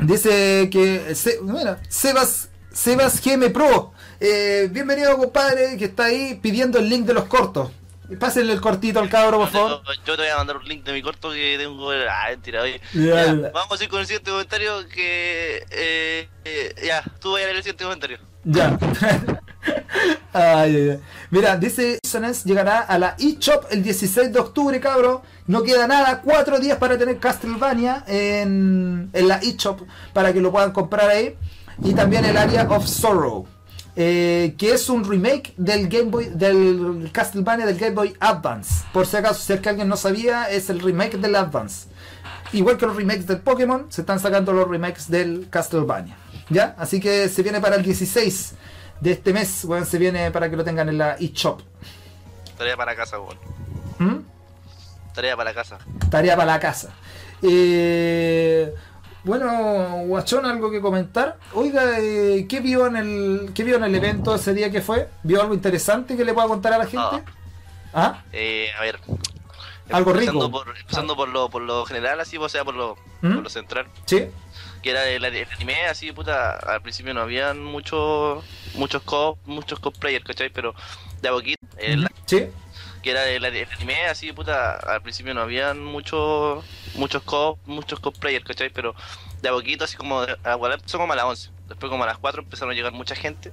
Dice que, se, mira, Sebas, Sebas GM Pro, eh, bienvenido compadre, que está ahí pidiendo el link de los cortos. Pásenle el cortito al cabro, por favor. yo, te voy a mandar un link de mi corto que tengo. Ah, mentira, oye. Ya, vamos a ir con el siguiente comentario que. Eh, eh, ya, tú vayas a leer el siguiente comentario. Ya. [laughs] ay, ay, ay. Mira, dice Sones llegará a la eShop el 16 de octubre, cabro. No queda nada, cuatro días para tener Castlevania en, en la eShop para que lo puedan comprar ahí. Y también el Area of Sorrow. eh, que es un remake del Game Boy del Castlevania del Game Boy Advance. Por si acaso, si es que alguien no sabía, es el remake del Advance. Igual que los remakes del Pokémon, se están sacando los remakes del Castlevania. ¿Ya? Así que se viene para el 16 de este mes, weón, se viene para que lo tengan en la eShop. Tarea para casa, weón. ¿Mm? Tarea para casa. Tarea para la casa. Eh, bueno, Guachón, algo que comentar. Oiga, eh, ¿qué vio en el qué vio en el evento ese día que fue? ¿Vio algo interesante que le pueda contar a la gente? ¿Ah? Eh, a ver. Algo empezando rico. Por, empezando por lo, por lo general, así, o sea, por lo, ¿Mm? por lo central. ¿Sí? Que era el, el anime, así, puta. Al principio no habían muchos muchos cop, muchos cosplayers, ¿cachai? Pero de a poquito. El, ¿Sí? que era el, el anime, así, puta, al principio no habían muchos muchos cop, muchos cosplayers, ¿cachai? Pero de a poquito, así como, a empezó como a las 11, después como a las 4 empezaron a llegar mucha gente,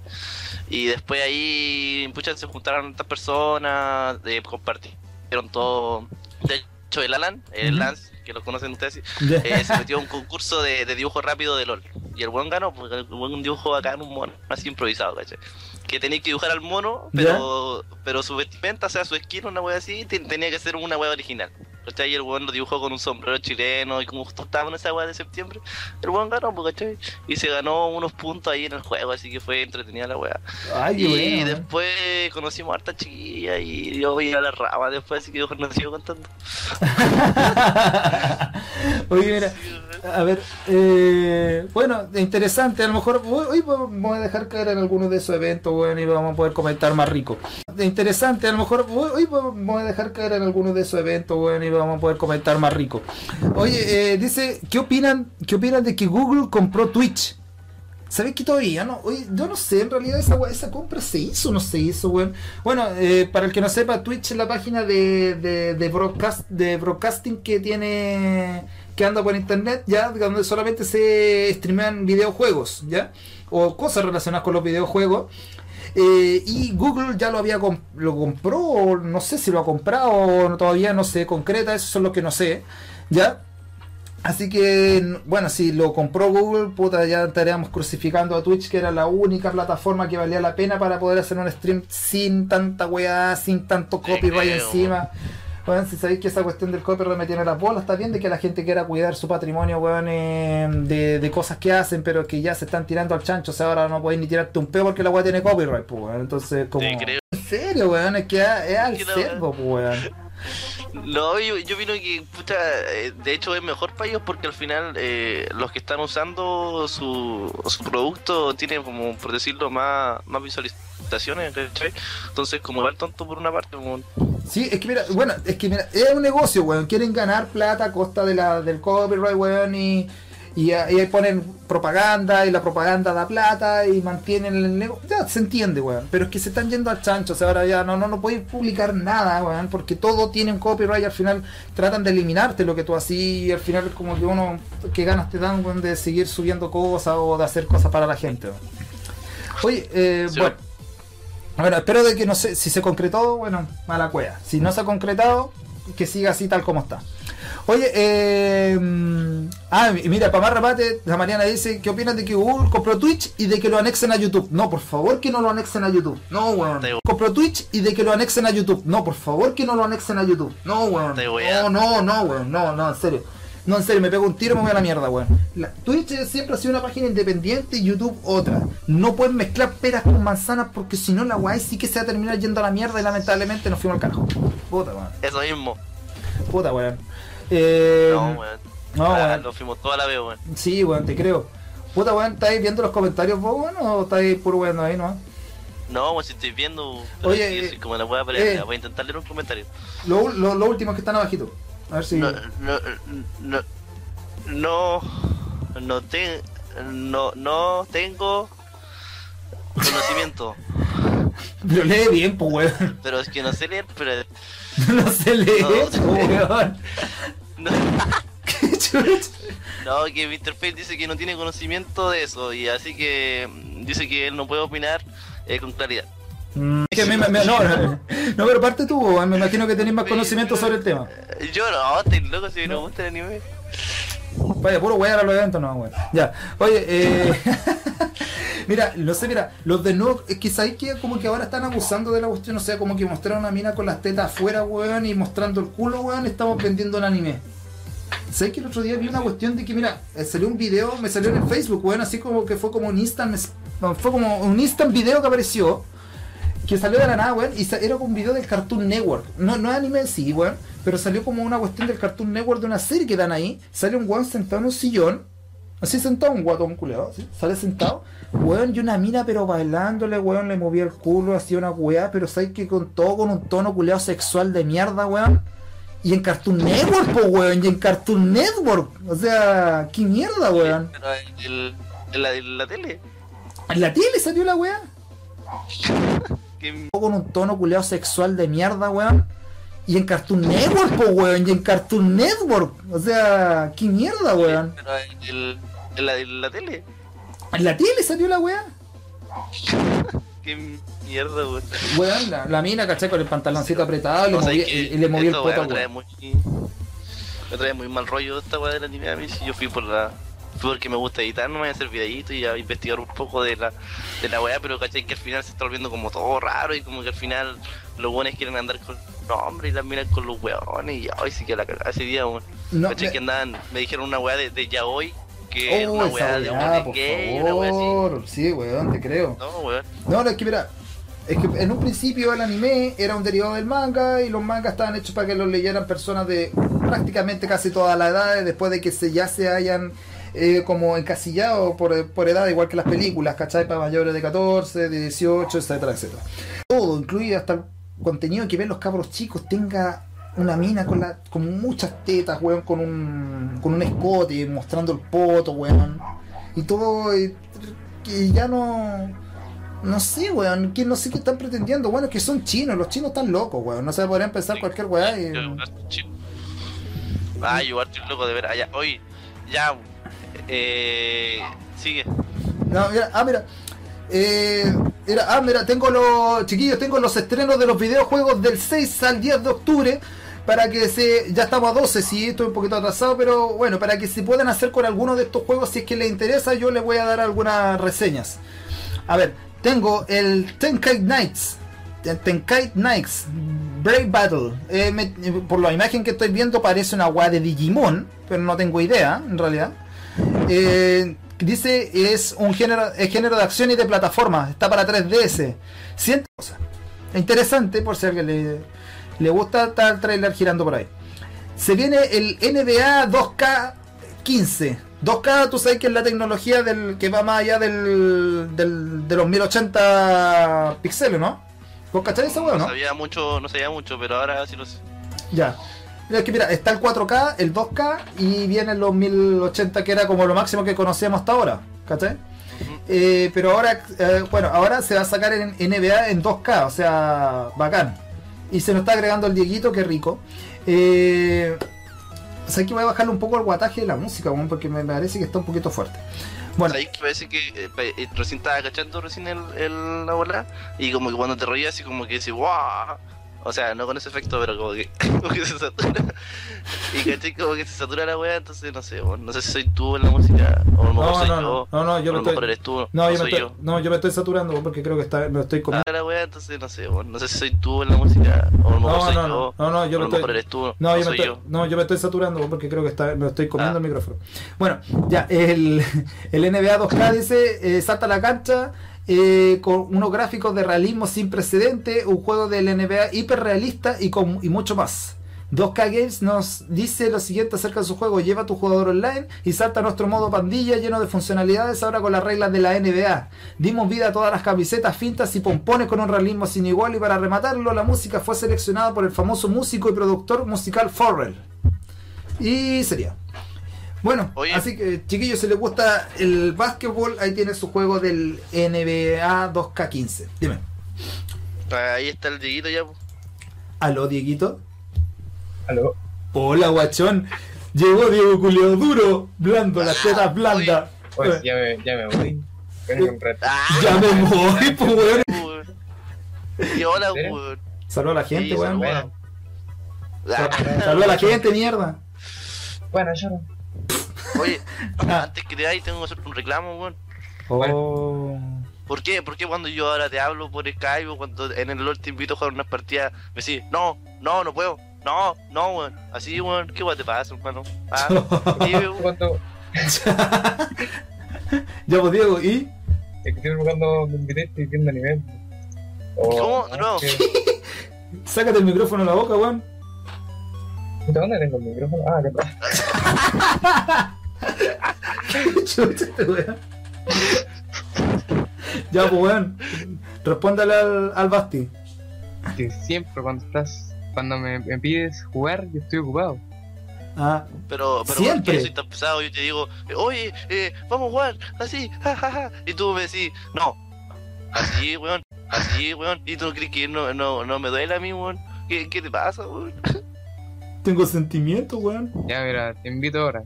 y después ahí, pucha, se juntaron tantas personas, eh, compartieron todo, de hecho el Alan, el. Lance, que lo conocen ustedes, eh, se metió a un concurso de, de dibujo rápido de LOL, y el buen ganó, porque el buen dibujo acá en un mono, así improvisado, ¿cachai? Que tenía que dibujar al mono, pero pero su vestimenta, o sea, su skin, una wea así, ten- tenía que ser una wea original. ¿Cachai? Y el weón lo dibujó con un sombrero chileno y como justo estaba en esa wea de septiembre, el weón ganó, pues, ¿cachai? Y se ganó unos puntos ahí en el juego, así que fue entretenida la. Ay, qué y bueno. ¿eh? después conocimos a harta chiquilla y yo veía la rama después, así que mejor no sigo contando. [laughs] Oye, mira, a ver, eh, bueno, interesante, a lo mejor hoy, vamos a dejar caer en alguno de esos eventos, bueno, y vamos a poder comentar más rico. Interesante, a lo mejor hoy, vamos a dejar caer en alguno de esos eventos, bueno, y vamos a poder comentar más rico. Oye, eh, dice, ¿qué opinan, qué opinan de que Google compró Twitch? ¿Sabes que todavía no? Oye, yo no sé, en realidad esa, esa compra se hizo o no se hizo, weón. Bueno, eh, para el que no sepa, Twitch es la página de, broadcast, de broadcasting que tiene que anda por internet, ya, donde solamente se streamean videojuegos, ya, o cosas relacionadas con los videojuegos. Eh, y Google ya lo había comp- lo compró, o no sé si lo ha comprado, o todavía no se concreta, eso es lo que no sé, ya. Así que, bueno, si lo compró Google, puta, ya estaríamos crucificando a Twitch, que era la única plataforma que valía la pena para poder hacer un stream sin tanta weá, sin tanto copyright encima. Bueno, si sabéis que esa cuestión del copyright me tiene las bolas, está bien de que la gente quiera cuidar su patrimonio, weón, eh, de, de cosas que hacen, pero que ya se están tirando al chancho, o sea, ahora no podéis ni tirarte un peo porque la weá tiene copyright, pues, weón. Entonces, como... Te creo. En serio, weón, es que es, al cerdo, pues, weón. No, yo, yo vino que, puta, eh, de hecho es mejor para ellos porque al final eh, los que están usando su, su producto tienen como, por decirlo, más, más Entonces, como igual tonto por una parte, como, Sí, es que mira, bueno, es que mira, es un negocio, weón. Quieren ganar plata a costa de la, del copyright, weón, y, y, y ahí ponen propaganda, y la propaganda da plata, y mantienen el negocio. Ya, se entiende, weón. Pero es que se están yendo al chancho, o sea, ahora ya no, no, no podéis publicar nada, weón, porque todo tiene un copyright y al final tratan de eliminarte lo que tú así, y al final es como que uno, que ganas te dan, weón, de seguir subiendo cosas o de hacer cosas para la gente, weón. Oye, eh, Sí, bueno. Bueno, espero de que no sé, si se concretó, bueno, mala cueva. Si no se ha concretado, que siga así tal como está. Oye, eh, mm, ah, y mira, para más remate, la Mariana dice, ¿qué opinan de que Google compró Twitch y de que lo anexen a YouTube? No, por favor que no lo anexen a YouTube. No, weón. Te- Compró Twitch y de que lo anexen a YouTube. No, por favor que no lo anexen a YouTube. No, weón. Te No, no, no, weón. No, no, en serio. No, en serio, me pego un tiro y me voy a la mierda, weón. La- Twitch siempre ha sido una página independiente y YouTube otra. No pueden mezclar peras con manzanas porque si no la weá sí que se va a terminar yendo a la mierda y lamentablemente nos fuimos al carajo. Puta, weón. eso mismo. Puta, weón. Eh, No, weón. no, Ah, weón. Nos fuimos toda la vez, weón. Sí, weón, te creo. Puta, weón, ¿estáis viendo los comentarios vos, weón? ¿O estáis puro weón ahí, no? No, pues si estoy viendo. Oye, eh, como la weá, pero eh. voy a intentar leer un comentario. Lo, lo, lo último que están abajito. A ver si. No, no, no, no, no, te, no, no tengo conocimiento, [laughs] Lo lee bien, pues, weón. pero es que no sé leer, pero [laughs] no se lee, No. weón. [laughs] no, no, que Mr. Fate dice que no tiene conocimiento de eso y así que mm, dice que él no puede opinar eh, con claridad. Que me- me- no, no, no, pero parte tú. Me imagino que tenés más conocimiento sobre el tema. Yo no, estoy loco si no me gusta el anime. Vaya, puro weón a los eventos, no, weón. Ya, oye, eh. [laughs] mira, no sé, mira, los de no. Es que sabéis que como que ahora están abusando de la cuestión, o sea, como que mostrar una mina con las tetas afuera, weón, y mostrando el culo, weón, estamos vendiendo el anime. ¿Sabes que el otro día vi una cuestión de que, mira, eh, salió un video, me salió en el Facebook, weón, así como que fue como un instant, fue como un instant video que apareció, que salió de la nada, weón, y era como un video del Cartoon Network. No, no es anime en sí, weón, pero salió como una cuestión del Cartoon Network de una serie que dan ahí. Sale un weón sentado en un sillón, así sentado, un guatón culeado, ¿sí? sale sentado, weón, y una mina, pero bailándole, weón, le movía el culo, hacía una weá, pero sabes que con todo con un tono culeado sexual de mierda, weón. Y en Cartoon Network, po, weón, y en Cartoon Network. O sea, qué mierda, weón. Pero en, el- en la, en la tele. En la tele salió la weá. [laughs] Que, Con un tono culeado sexual de mierda, weón. Y en Cartoon Network, po, weón, y en Cartoon Network. O sea, qué mierda, weón. pero en, el- en la, en la tele. En la tele salió la weá. [laughs] Qué mierda, weón. Weón, la, la mina, ¿cachai? Con el pantaloncito apretado y le que y, le movía el poto weón. muy. Me trae muy mal rollo esta weá del anime a mí. Si yo fui por la. Porque me gusta editar, no me voy a hacer videitos y a investigar un poco de la, de la weá, pero cachai que al final se está volviendo como todo raro y como que al final los weones quieren andar con los hombres y las miran con los weones y hoy sí que la cagada ese día, weón. No, Cachai me- que andaban, me dijeron una weá de, de yaoi, que era Oh, una esa weá de por gay, una weá así. Sí, weón, te creo. No, weón. No, no, es que mira, es que en un principio el anime era un derivado del manga y los mangas estaban hechos para que los leyeran personas de prácticamente casi todas las edades después de que se, ya se hayan eh, como encasillado por, por edad, igual que las películas, ¿cachai? Para mayores de 14, de 18, etcétera, etcétera. Todo, incluido hasta el contenido que ven los cabros chicos, tenga una mina con, la, con muchas tetas, weón, con un, con un escote, mostrando el poto, weón. Y todo, que ya no... No sé, weón, que no sé qué están pretendiendo. Bueno, es que son chinos, los chinos están locos, weón. No se podrían pensar cualquier weá y... Yo, chico. Ah, loco de ver allá. Oye, ya. Eh, sigue. Ah, mira. Eh, mira, ah, mira, tengo los chiquillos, tengo los estrenos de los videojuegos del 6 al 10 de octubre para que se ya estamos a 12, sí, estoy un poquito atrasado, pero bueno, para que se puedan hacer con alguno de estos juegos si es que les interesa, yo les voy a dar algunas reseñas. A ver, tengo el Tenkai Knights. Ten- Tenkai Knights Brave Battle. Eh, por la imagen que estoy viendo parece una weá de Digimon, pero no tengo idea, en realidad. Eh, dice es un género, es género de acción y de plataforma. Está para 3DS. Siente cosa. Interesante por si a alguien le, le gusta está el trailer girando por ahí. Se viene el NBA 2K 15. 2K, tú sabes que es la tecnología del que va más allá del, del- de los 1080 píxeles, ¿no? ¿Vos cacháis esa weá, No no? sabía mucho, no sabía mucho, pero ahora sí lo sé. Ya. Mira, es que mira, está el 4K, el 2K y vienen los 1080 que era como lo máximo que conocíamos hasta ahora. ¿Cachai? Eh, pero ahora, eh, bueno, ahora se va a sacar en NBA en 2K, o sea, bacán. Y se nos está agregando el Dieguito, qué rico. Eh, o sea, que voy a bajarle un poco el guataje de la música, porque me parece que está un poquito fuerte. Bueno, que parece que eh, recién estaba cachando recién el, el, la bola y como que cuando te reías así como que decís ¡Wow! O sea, no con ese efecto, pero como que, [laughs] como que se satura. Y caché como que se satura la wea, entonces no sé, bueno, no sé si soy tú en la música, o a lo mejor no, soy no, yo, no, no, yo o me mejor estoy. eres tú, No, yo me estoy, yo. no, yo me estoy saturando porque creo que está, me estoy comiendo. Ah, la wea, entonces no sé, bueno, no sé si soy tú en la música, o a lo mejor No, soy no, yo, no, no, yo me mejor estoy. eres tú, No, yo me, estoy, yo. no, yo me estoy saturando porque creo que está, me estoy comiendo Ah. el micrófono. Bueno, ya, el, [laughs] el NBA 2K dice, eh, salta a la cancha eh, con unos gráficos de realismo sin precedente, un juego del NBA hiperrealista y, con, y mucho más. 2K Games nos dice lo siguiente acerca de su juego, lleva a tu jugador online y salta a nuestro modo pandilla lleno de funcionalidades ahora con las reglas de la NBA. Dimos vida a todas las camisetas, fintas y pompones con un realismo sin igual y para rematarlo la música fue seleccionada por el famoso músico y productor musical Forrell. Y sería. Bueno, Oye. así que chiquillos, si les gusta el básquetbol, ahí tiene su juego del NBA 2K15. Dime. Ahí está el Dieguito ya. Aló, Dieguito. Aló. Hola, guachón. Llegó Diego Culeo duro, blando, las tetas blandas. Pues ya me, ya me voy. ¡Ah! [laughs] Ya me voy, pues, weón. Y hola, weón. Saluda a la gente, Sí, weón. Saluda a la gente, mierda. bueno, yo no. Oye, [laughs] Ah. antes que te vayas tengo que hacer un reclamo, weón. Oh. ¿Por qué? ¿Por qué cuando yo ahora te hablo por Skype o cuando en el LOL te invito a jugar unas partidas, me decís, no, no, no puedo, No, no, weón. Así, weón. ¿Qué weón te pasa, hermano? Ah. [laughs] Cuando, [laughs] ya pues Diego, ¿y? es que siempre cuando me invitaste viendo anime. O- ¿Cómo? Nuevo. que- Sácate el micrófono a la boca, weón. ¿Dónde tengo el micrófono? Ah, [laughs] este weón. ya pues weón. Respóndale al, al Basti. Que siempre cuando estás, cuando me, me pides jugar, yo estoy ocupado. Ah, Pero, pero Siempre. ¿por qué soy tan pesado? Yo te digo, oye, eh, vamos a jugar, así, [laughs] jajaja. Y tú me decís, no, así, weón, así, weón. Y tú no crees que no, no, no me duele a mí, weón. ¿Qué, qué te pasa, weón? Tengo sentimientos, weón. Ya, mira, te invito ahora.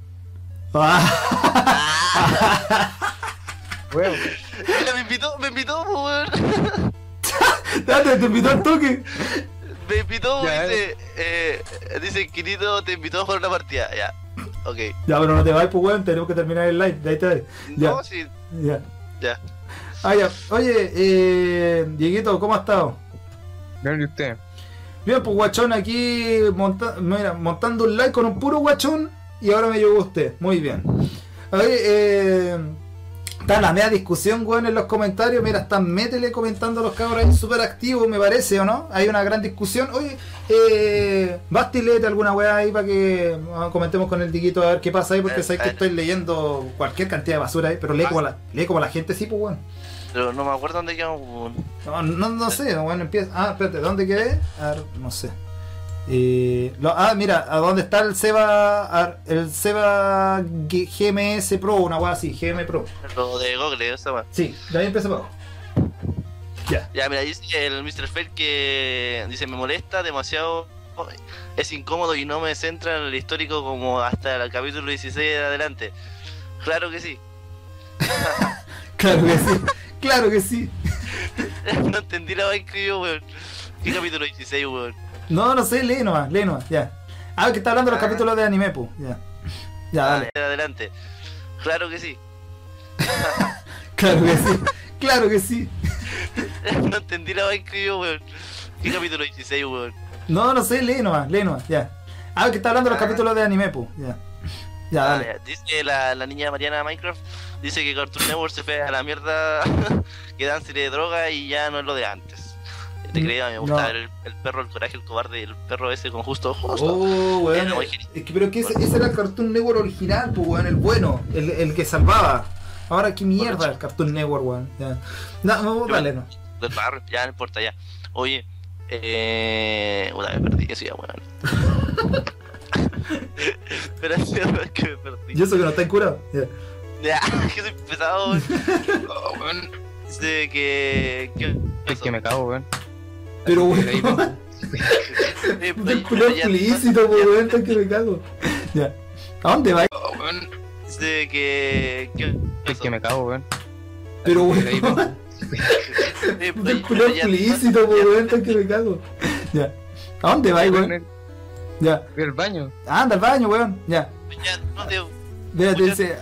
Ah, Weón, Mira, me invitó, me invitó, weón. [laughs] date, te invitó al toque. Me invitó, Ya, dice, eh, dice, Quinito te invitó a jugar una partida, ya. Ok. Ya, pero no te vayas, pues weón, tenemos que terminar el live. De ahí te voy. Ya. No, sí, Ya. ya. Ah, ya. Oye, eh, Dieguito, ¿cómo has estado? vean y usted. Bien, pues guachón aquí monta- mira, montando un like con un puro guachón y ahora me llegó usted. Muy bien. Oye, eh, está la media discusión, weón, en los comentarios. Mira, están métele comentando los cabros ahí súper activos, me parece, ¿o no? Hay una gran discusión. Oye, eh, Basti, léete alguna weá ahí para que ah, comentemos con el Diguito a ver qué pasa ahí, porque Eh, sabes que eh. estoy leyendo cualquier cantidad de basura ahí, pero lee como la, lee como la gente, sí, pues, weón. Pero no me acuerdo dónde quedamos. No, no, no sé, bueno, empieza. Ah, espérate, ¿dónde quedé? A ver, no sé. Eh, lo- ah, mira, ¿a dónde está el Seba? el Seba GMS Pro, una weá así, GM Pro. Lo de Google, esa weón. Sí, de ahí empieza abajo. Ya. Ya, mira, dice el Mr. Fell que dice, me molesta demasiado, es incómodo y no me centra en el histórico como hasta el capítulo 16 de adelante. Claro que sí. [laughs] Claro que sí, claro que sí. [laughs] no entendí la vaina que escribió, weón. ¿Qué capítulo 16, weón? No, no sé, lee nomás, lee nomás, ya. Ah, que está hablando de los Ah. capítulos de anime, pu. Ya. Ya, dale. De adelante. [laughs] Claro que sí. Claro que sí, claro que sí. no entendí la vaina que escribió, weón. ¿Qué capítulo 16, weón? No, no sé, lee nomás, lee nomás, ya. Ah, que está hablando de los Ah. capítulos de anime, pu. Ya. Ya, Ah, ya. Dice la, la niña Mariana Minecraft, dice que Cartoon Network se fue a la mierda, [laughs] que dan serie de droga y ya no es lo de antes. Te Mm, creía, me gustaba no. el, el perro, el coraje, el cobarde, el perro ese con justo justo. Oh, muy genial. Es que, pero que ese, ese era el Cartoon Network original, pues, weón, el bueno, el, el que salvaba. Ahora, qué mierda el Cartoon Network, weón. Ya. No, no, dale, no. Ya no importa, ya. Oye, eh. Una vez perdí, eso ya, weón. [laughs] [laughs] Pero es que me perdí. Y eso que no está curado. Ya. [laughs] Ya, que soy pesado, weón. [laughs] Oh, weón, Dice que. es que me cago, weón. Pero, weón, culo ya- explícito, weón, está que me cago. Ya. ¿A dónde va? Oh, weón, Dice que. es que me cago, weón. Pero, weón, culo ya- explícito, weón, está que me cago. Ya. ¿A dónde va, weón? Ya. Al baño. Anda al baño, weón. Ya. ya no te- dice.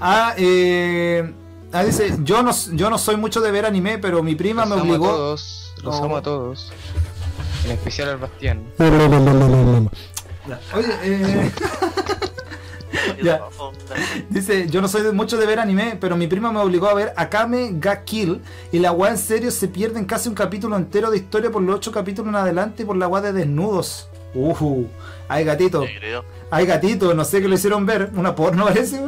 Ah, eh. Ah, dice, yo no, yo no soy mucho de ver anime, pero mi prima Los me amo a obligó. todos. Los Oh. amo a todos. En especial al Bastián. Oye, eh, [laughs] Ya. dice, yo no soy de mucho de ver anime, pero mi prima me obligó a ver Akame ga Kill y la weá en serio se pierde en casi un capítulo entero de historia por los ocho capítulos en adelante y por la weá de desnudos. Uh, ay gatito, Te creo. ay gatito, no sé qué lo hicieron ver, una porno [laughs] parece.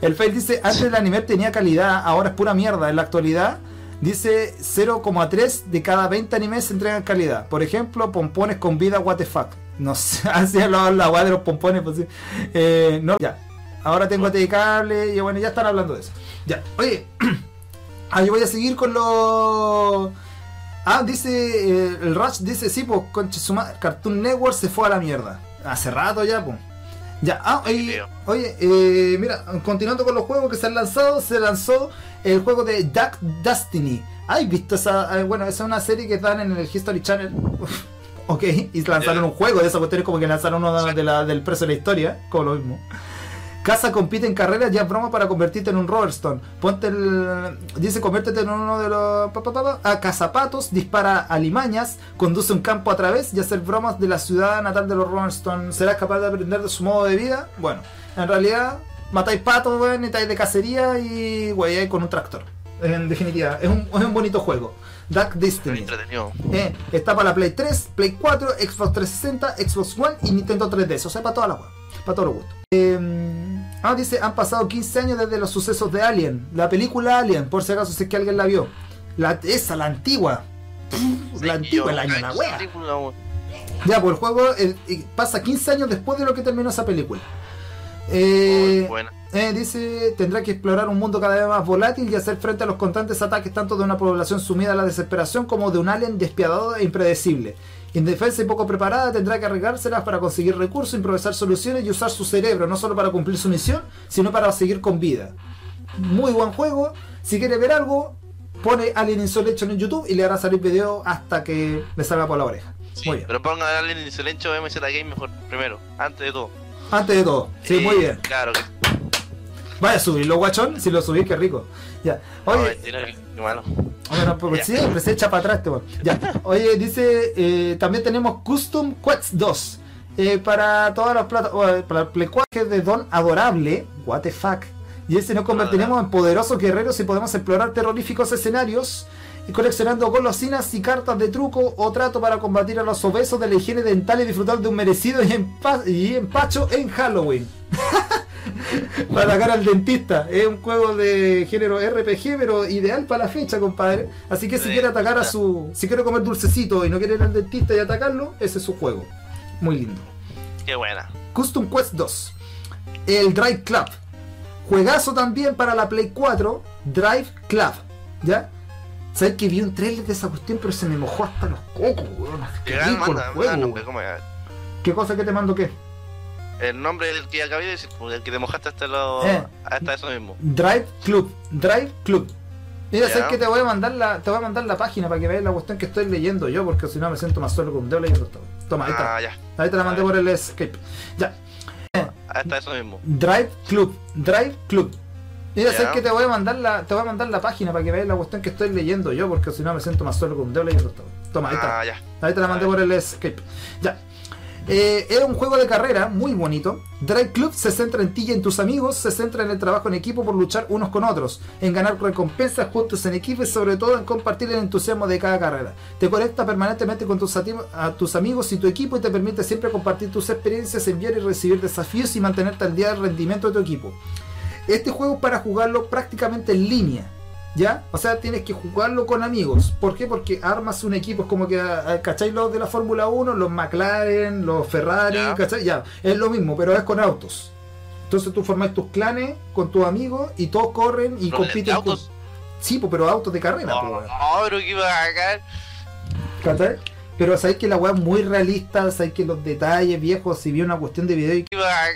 El Fail dice, antes el anime tenía calidad, ahora es pura mierda. En la actualidad dice 0,3 de cada 20 animes se entregan calidad. Por ejemplo, pompones con vida, what the fuck. No sé, [laughs] así hablaba la weá de los pompones, pues sí. Eh, no, ya. Ahora tengo AT cable y bueno, ya están hablando de eso. Ya, oye. [clears throat] ah, yo voy a seguir con los... Ah, dice, eh, el Rush dice, sí, pues, conche su madre, Cartoon Network se fue a la mierda. Hace rato ya, pues. Ya, ah, y- oye, eh, mira, continuando con los juegos que se han lanzado, se lanzó el juego de Duck Destiny. ¿Has visto esa? eh, bueno, esa es una serie que dan en el History Channel. [laughs] ok, y lanzaron un juego de esa cuestión, como que lanzaron uno de la, del precio de la historia, como lo mismo. Casa compite en carreras, ya es broma para convertirte en un Roverstone. Ponte el. Dice, conviértete en uno de los. pa, pa, pa, pa, a cazapatos, dispara alimañas, conduce un campo a través y hacer bromas de la ciudad natal de los Roverstone. ¿Serás capaz de aprender de su modo de vida? Bueno, en realidad, matáis patos, weón, estáis de cacería y wey, con un tractor. En definitiva, es un, es un bonito juego. Dark Destiny. Eh, está para la Play 3, Play 4, Xbox 360, Xbox One y Nintendo 3DS. O sea, para todas las para todos los gustos. Eh, ah, dice, han pasado 15 años desde los sucesos de Alien. La película Alien, por si acaso sé que alguien la vio. La, esa, la antigua. Pff, la antigua, el año la wea. Ya, pues el juego eh, pasa 15 años después de lo que terminó esa película. Eh, eh, dice, tendrá que explorar un mundo cada vez más volátil y hacer frente a los constantes ataques tanto de una población sumida a la desesperación como de un alien despiadado e impredecible. Indefensa y poco preparada, tendrá que arreglárselas para conseguir recursos, improvisar soluciones y usar su cerebro, no solo para cumplir su misión, sino para seguir con vida. Muy buen juego. Si quiere ver algo, pone Alien Isolation en YouTube y le hará salir video hasta que le salga por la oreja. Sí, Muy bien. Pero pongan a Alien Insolencho MZ Game mejor, primero, antes de todo. Antes de todo, sí, Eh, muy bien. Claro que Vaya a subirlo, guachón. Si lo subís, qué rico. Ya. no, Oye, malo. Bueno, pues Ya. siempre se echa para atrás, este weón. Ya. [laughs] Oye, dice, eh, también tenemos Custom Quest 2. eh, para todas las plataformas, para el Play 4 que es de Don Adorable, what the fuck. Y ese nos convertiremos en poderosos guerreros y podemos explorar terroríficos escenarios y coleccionando golosinas y cartas de truco o trato para combatir a los obesos de la higiene dental y disfrutar de un merecido y, empa- y empacho en Halloween. [laughs] [laughs] para atacar al dentista. Es un juego de género RPG, pero ideal para la fecha, compadre. Así que si quiere atacar a su. Si quiere comer dulcecito y no quiere ir al dentista y atacarlo, ese es su juego. Muy lindo. Qué buena. Custom Quest 2. El Drive Club. Juegazo también para la Play 4. Drive Club. ¿Ya? ¿Sabes que vi un trailer de esa cuestión, pero se me mojó hasta los cocos, weón? Qué el manda. ¿Qué cosa que te mando qué? El nombre del que acabé de decir, pues, el que te mojaste hasta, lo, Eh. hasta eso mismo. Drive Club. Drive Club. Mira, sabes que te voy a mandar la, te voy a mandar la página para que veas la cuestión que estoy leyendo yo, porque si no me siento más solo con un dedo leyendo esto. Toma, ahí está. Ah, ya. Ahí te la mandé por el escape. Ya. Hasta eso mismo. Drive Club. Drive Club. Mira, sabes que te voy a mandar la, te voy a mandar la página para que veas la cuestión que estoy leyendo yo, porque si no me siento más solo con un dedo leyendo esto. Toma, ahí está. Ah, ya. Ahí te la mandé por el escape. Ya. Eh, era un juego de carrera muy bonito. Drive Club se centra en ti y en tus amigos, se centra en el trabajo en equipo por luchar unos con otros, en ganar recompensas juntos en equipo y sobre todo en compartir el entusiasmo de cada carrera. Te conecta permanentemente con tus, tus amigos y tu equipo y te permite siempre compartir tus experiencias, enviar y recibir desafíos y mantenerte al día del rendimiento de tu equipo. Este juego es para jugarlo prácticamente en línea. ¿Ya? O sea, tienes que jugarlo con amigos. ¿Por qué? Porque armas un equipo, es como que, ah, ¿cachai? Los de la Fórmula 1, los McLaren, los Ferrari, Ya. ¿cachai? Ya, es lo mismo, pero es con autos. Entonces tú formas tus clanes con tus amigos y todos corren y ¿Pero de compiten con... autos? Sí, pues, pero autos de carrera, No, pero que iba a. ¿cachai? Pero sabéis que la weá es muy realista, sabéis que los detalles viejos, si bien una cuestión de video y que iba a.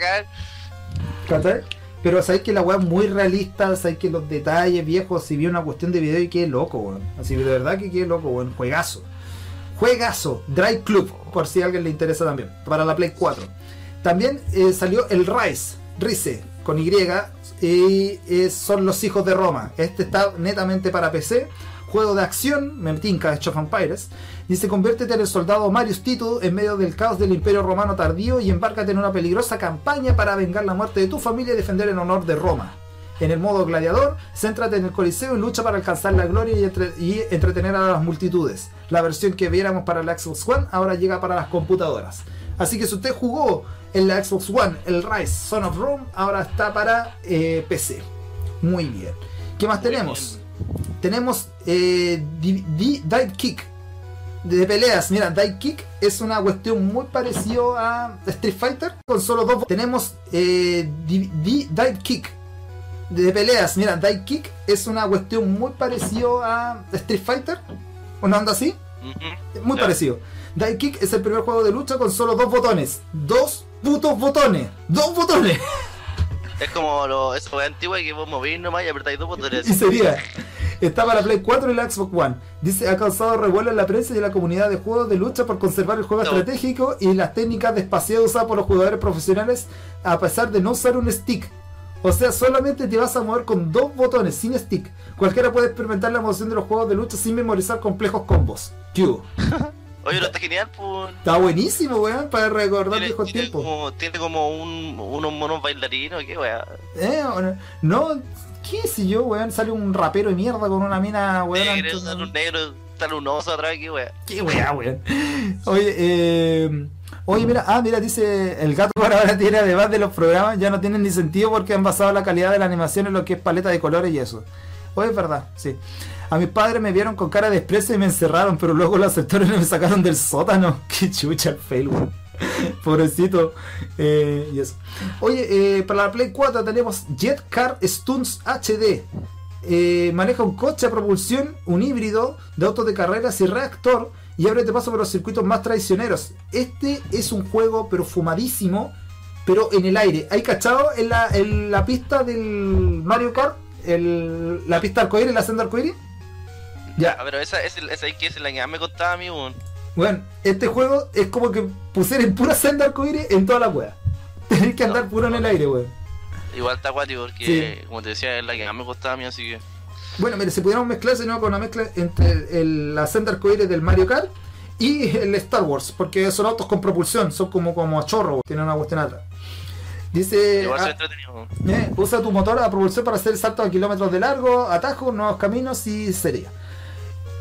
¿Cachai? Pero sabéis que la weá es muy realista, sabéis que los detalles viejos, si bien una cuestión de video y quede loco, weón. Así de verdad que quede loco, weón. Juegazo. Juegazo. Drive Club, por si a alguien le interesa también. Para la Play 4. También eh, salió el Rise, Rise, con Y, y eh, son los hijos de Roma. Este está netamente para PC. Juego de acción, me tinca Empires. Dice, conviértete en el soldado Marius Tito en medio del caos del Imperio Romano tardío y embárcate en una peligrosa campaña para vengar la muerte de tu familia y defender el honor de Roma. En el modo gladiador, céntrate en el Coliseo y lucha para alcanzar la gloria y, entre- y entretener a las multitudes. La versión que viéramos para la Xbox One ahora llega para las computadoras. Así que si usted jugó en la Xbox One el Rise Son of Rome, ahora está para eh, PC. Muy bien. ¿Qué más tenemos? Tenemos eh, Dive Kick de peleas. Mira, Dive Kick es una cuestión muy parecido a Street Fighter con solo dos. Tenemos eh, Di- Di- Dive Kick de peleas. Mira, Dive Kick es una cuestión muy parecido a Street Fighter. ¿Una onda así? Muy parecido. Dive Kick es el primer juego de lucha con solo dos botones. Dos putos botones. Dos botones. Es como lo, eso antiguo que vos movís nomás y apretáis dos botones. Y sería. Está para Play 4 y la Xbox One. Dice, ha causado revuelo en la prensa y en la comunidad de juegos de lucha por conservar el juego No. estratégico y las técnicas de espaciado usadas por los jugadores profesionales a pesar de no usar un stick. O sea, solamente te vas a mover con dos botones, sin stick. Cualquiera puede experimentar la emoción de los juegos de lucha sin memorizar complejos combos. Q. [laughs] Oye, pero está genial, pues. Está buenísimo, weón, para recordar Tiene, viejos tiene tiempos. como, tiene como un, unos monos bailarinos, qué weá. Eh, no, qué sé yo, weón, sale un rapero de mierda con una mina, weón. Negro, antes- sale un negro, sale un oso atrás, qué weá. Qué weá, weón. Oye, eh, oye, mira, ah, mira, dice el gato por ahora tiene además de los programas, ya no tienen ni sentido porque han basado la calidad de la animación en lo que es paleta de colores y eso. Oye, es verdad, sí. A mis padres me vieron con cara de desprecio y me encerraron, pero luego lo aceptaron y me sacaron del sótano. [laughs] Qué chucha el fail, weón. [laughs] Pobrecito. Eh, y eso. Oye, eh, para la Play 4 tenemos Jet Car Stunts HD. Eh, maneja un coche a propulsión, un híbrido de autos de carreras y reactor y ábrete paso por los circuitos más traicioneros. Este es un juego pero fumadísimo, pero en el aire. ¿Hay cachado en la, en la pista del Mario Kart? El, la pista arcoíris, la senda arcoíris. Ya, Ah, pero esa, esa, esa es la que me costaba a mí, weón. Bueno, este juego es como que pusieran pura senda arcoíris en toda la wea. [laughs] Tenés que andar No, puro en el aire, weón. Igual está acuático porque, como te decía, es la que más me costaba a mí, así que. Bueno, mire, si pudiéramos mezclarse ¿no? con una mezcla entre el, la senda arcoíris del Mario Kart y el Star Wars, porque son autos con propulsión, son como, como a chorro, tienen una cuestión atrás. Dice, ah, eh, usa tu motor a propulsión para hacer saltos a kilómetros de largo, atajos, nuevos caminos y sería.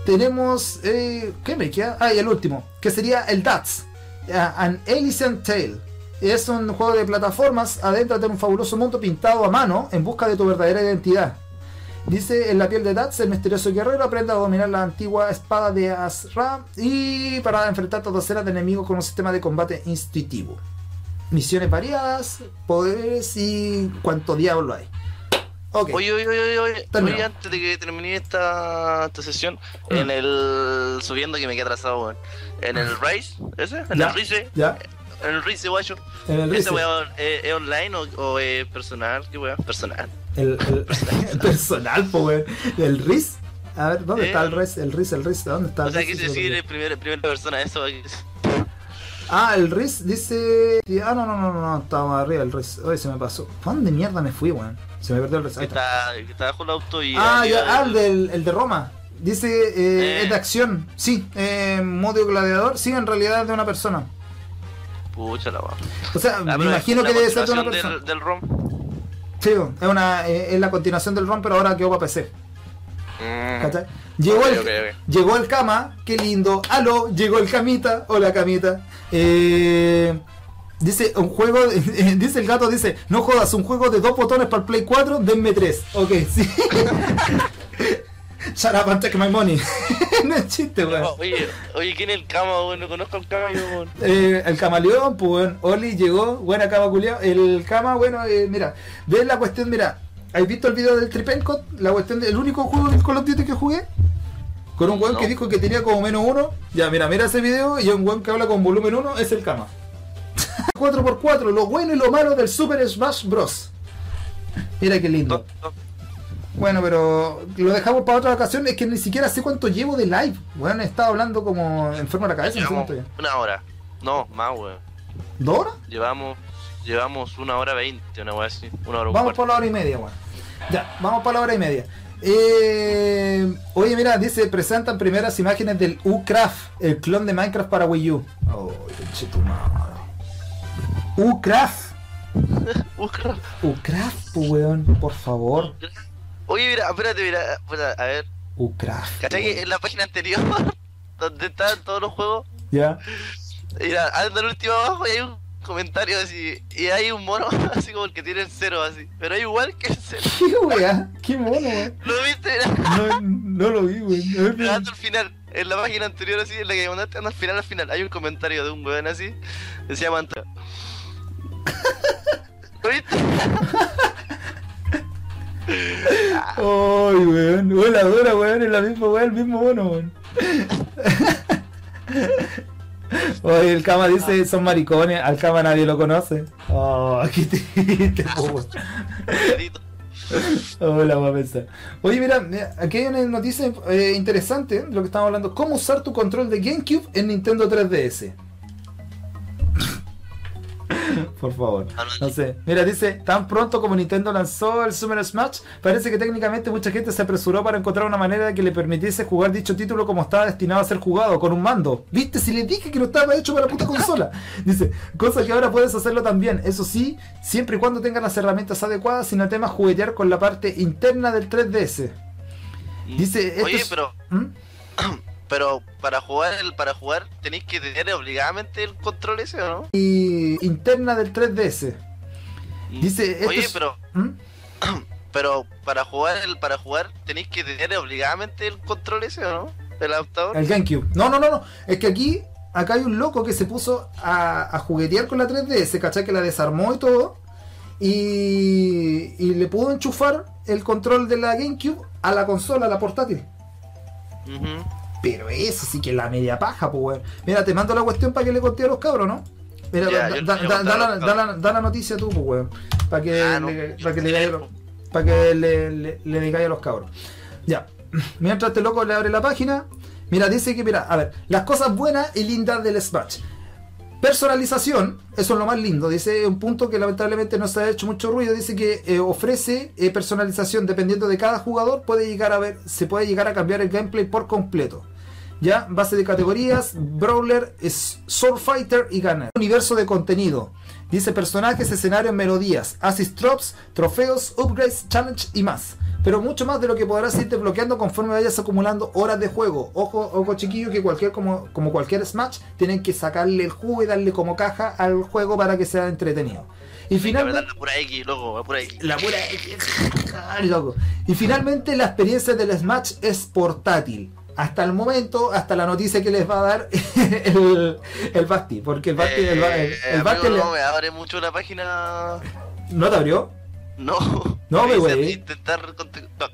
Tenemos, eh, ¿qué me queda? Ah, y el último, que sería el DATS, An Elysian Tale. Es un juego de plataformas, adéntrate en un fabuloso mundo pintado a mano en busca de tu verdadera identidad. Dice, en la piel de Dats, el misterioso guerrero aprende a dominar la antigua espada de Asra y para enfrentar a docenas de enemigos con un sistema de combate intuitivo. Misiones variadas, poderes y cuánto diablo hay. Ok. Oye, oye, oye, oye, oye, antes de que termine esta, esta sesión, Mm. en el. subiendo que me quedé atrasado, weón. En el [laughs] Race, ese, en Ya. el Race, Ya, en el Race, guacho. en el ¿Ese weón es, es online o, o es personal? ¿Qué weón? Personal. El, [laughs] [laughs] personal, po, weón. El RIS. A ver, ¿dónde Eh. está el RIS? El RIS, el RIS, ¿dónde está O el sea, RIS? quise decir en primera, primera persona eso. Ah, el RIS dice. Ah, no, no, no, no, no, estaba arriba el RIS. Oye, se me pasó. ¿Pa' ¿Dónde mierda me fui, weón? Se me perdió el Que está. está, bajo el auto y. Ah, ya, ah, el, del- el de Roma. Dice, eh, Eh. es de acción. Sí, eh, modo gladiador. Sí, en realidad es de una persona. Pucha la weón. O sea, Ah, me imagino que debe ser de una persona. Del, del ROM. Sí, es, una, eh, es la continuación del ROM, pero ahora quedó para PC. Mm. ¿cachai? Llegó, el, llegó el cama, qué lindo. Aló, llegó el camita. Hola, camita. Eh, dice, un juego. [laughs] dice el gato, dice, no jodas, un juego de dos botones para el Play 4, denme tres. Ok, sí. [laughs] Shut up and take my money. [laughs] no es chiste, weón. Oye, oye, ¿quién es el cama, weón? No conozco al cama, yo, weón. Eh, el camaleón, pues weón, Oli llegó, buena cama culiao. El cama, bueno, eh, mira, ves la cuestión, mira, ¿has visto el video del Tripencot? La cuestión del único juego del Call of Duty que jugué. Con un weón No. que dijo que tenía como menos uno. Ya, mira, mira ese video y un weón que habla con volumen 1 es el cama. 4x4, lo bueno y lo malo del Super Smash Bros. Mira qué lindo. No, no. Bueno, pero lo dejamos para otra ocasión. Es que ni siquiera sé cuánto llevo de live. Weón, he estado hablando como enfermo de la cabeza. No sé una hora. No, más, weón. ¿Dos horas? Llevamos, llevamos una hora veinte, una weá así. Una hora Vamos por la hora y media, weón. Ya, vamos por la hora y media. Eh, oye, mira, dice, presentan primeras imágenes del U-Craft, el clon de Minecraft para Wii U. Oh, Busca- [laughs] U-Craft, po, weón, por favor. Oye, mira, espérate, mira, a ver. U-Craft. ¿Cachai que en la página anterior, [laughs] donde estaban todos los juegos, Ya. mira, anda el último abajo y hay un comentario así, y hay un mono [laughs] así como el que tiene el cero así, pero es igual que el cero. ¿Qué weá? ¿Qué mono, weón? ¿Lo viste? No, no lo vi, weón. Anda al final, en la página anterior así, en la que mandaste, anda al final, al final, hay un comentario de un weón así, que se llama Antonio. ¿Lo viste? Ay, weón. Hola, dura, weón. Es la misma weón, el mismo mono, weón. Oye, el Kama dice, son maricones. Al Kama nadie lo conoce. Oh, qué triste, weón. Hola, voy a pensar. Oye, mira, mira, aquí hay una noticia eh, interesante de lo que estamos hablando. ¿Cómo usar tu control de GameCube en Nintendo 3DS? [laughs] por favor. No, sé. Mira, dice, tan pronto como Nintendo lanzó el Super Smash, parece que técnicamente mucha gente se apresuró para encontrar una manera que le permitiese jugar dicho título como estaba destinado a ser jugado, con un mando. ¿Viste? Si les dije que no estaba hecho para puta consola. [laughs] Dice, cosa que ahora puedes hacerlo también. Eso sí, siempre y cuando tengas las herramientas adecuadas, sin el tema juguetear con la parte interna del 3DS. Dice, esto Oye, es- pero ¿Mm? [clears throat] pero para jugar el para jugar tenéis que tener obligadamente el control ese, ¿o no? Y interna del 3DS. Dice, Oye, es- pero ¿Mm? [clears throat] pero para jugar el para jugar tenéis que tener obligadamente el control ese, ¿o no? El adaptador. El GameCube. No, no, no, no. Es que aquí, acá hay un loco que se puso a, a juguetear con la 3DS, ¿cachai? Que la desarmó y todo. Y, y le pudo enchufar el control de la GameCube a la consola, a la portátil. Ujú. Pero eso sí que es la media paja, pues, weón. Mira, te mando la cuestión para que le conté a los cabros, ¿no? Mira, da, da- la, da la- da la noticia tú, pues, weón. Para que, Ah, no, le, para que le, quiero. digáis- para que le, le, le digáis a los cabros. Ya. [clears throat] Mientras este loco le abre la página, mira, dice que, mira, a ver, las cosas buenas y lindas del Smash. Personalización, eso es lo más lindo. Dice un punto que lamentablemente no se ha hecho mucho ruido. Dice que eh, ofrece eh, personalización dependiendo de cada jugador. Puede llegar a ver, se puede llegar a cambiar el gameplay por completo. Ya, base de categorías, Brawler, Sword Fighter y Gunner. Universo de contenido. Dice personajes, escenarios, melodías, assist drops, trofeos, upgrades, challenge y más. Pero mucho más de lo que podrás ir desbloqueando conforme vayas acumulando horas de juego. Ojo, ojo chiquillo, que cualquier como, como cualquier Smash, tienen que sacarle el jugo y darle como caja al juego para que sea entretenido. Y finalmente... la pura X, loco, la pura X. La pura Ay, loco. Y finalmente la experiencia del Smash es portátil. Hasta el momento, hasta la noticia que les va a dar [laughs] el, el Basti. Porque el Basti, el, Eh, el Basti amigo, le- no me abre mucho la página. ¿No te abrió? No. No, Me güey. Intentar conte- no.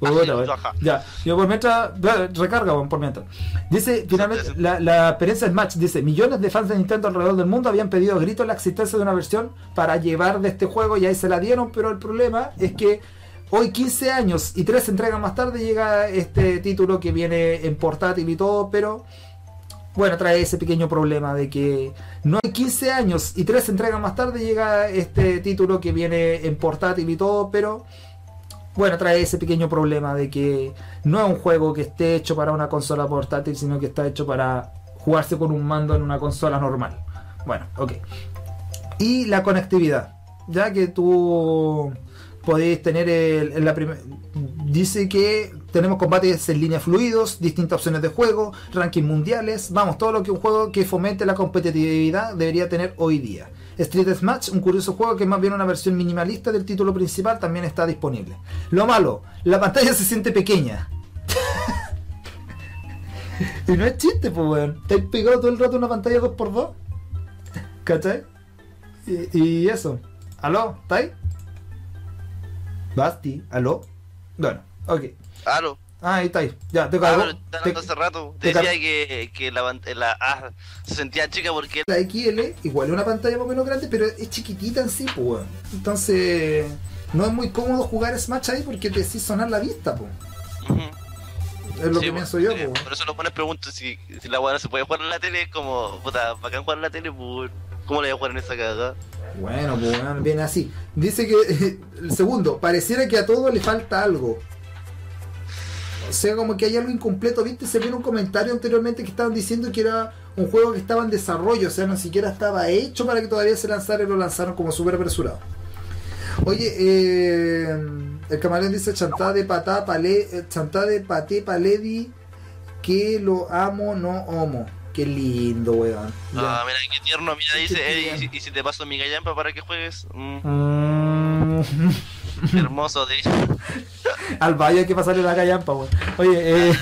Puta, wey. ajá. Ya, yo por mientras, recarga por mientras. Dice, finalmente, la, la experiencia Smash, dice, millones de fans de Nintendo alrededor del mundo habían pedido a gritos la existencia de una versión para llevar de este juego y ahí se la dieron, pero el problema es que hoy 15 años y 3 entregas más tarde llega este título que viene en portátil y todo, pero bueno, trae ese pequeño problema de que no hay 15 años y 3 entregas más tarde llega este título que viene en portátil y todo, pero bueno, trae ese pequeño problema de que no es un juego que esté hecho para una consola portátil, sino que está hecho para jugarse con un mando en una consola normal. Bueno, ok. Y la conectividad, ya que tú podéis tener el, la dice que tenemos combates en línea fluidos, distintas opciones de juego, rankings mundiales, vamos, todo lo que un juego que fomente la competitividad debería tener hoy día. Street Smash, un curioso juego que es más bien una versión minimalista del título principal, también está disponible. Lo malo, la pantalla se siente pequeña. [laughs] y no es chiste, pues weón. Te has pegado todo el rato una pantalla 2x2. ¿Cachai? Y, y eso. ¿Aló? ¿Está ahí? Basti, ¿aló? Bueno, ok. Claro. Ah, ahí está ahí. Ya, te Ah, cargo. te- hace rato. te Decía que, que la, la ah, se sentía chica porque La XL igual es una pantalla más o menos grande, pero es chiquitita en sí, pues. weón. Entonces, no es muy cómodo jugar Smash ahí porque te hace sonar la vista, pues. Es lo Sí, que pienso yo, sí, pues. weón. Por eso lo pones preguntas si, si la weá no se puede jugar en la tele, como, puta, bacán jugar en la tele, pues, ¿cómo le voy a jugar en esa cagada? Bueno, pues viene así. Dice que, [laughs] el segundo, pareciera que a todo le falta algo. O sea, como que hay algo incompleto, ¿viste? Se vio un comentario anteriormente que estaban diciendo que era un juego que estaba en desarrollo, o sea, ni siquiera estaba hecho para que todavía se lanzara y lo lanzaron como súper apresurado. Oye, eh, el camaleón dice chantada de patá, palé, eh, chantada de paté, paledi, que lo amo, no homo. Qué lindo, weón. Ah, mira, qué tierno, mira, dice, "Ey, ¿y, si, y si te paso mi gallampa para que juegues? Mm, Mm. [laughs] hermoso, de [laughs] Al valle hay que pasarle la callampa, weón. Oye, eh.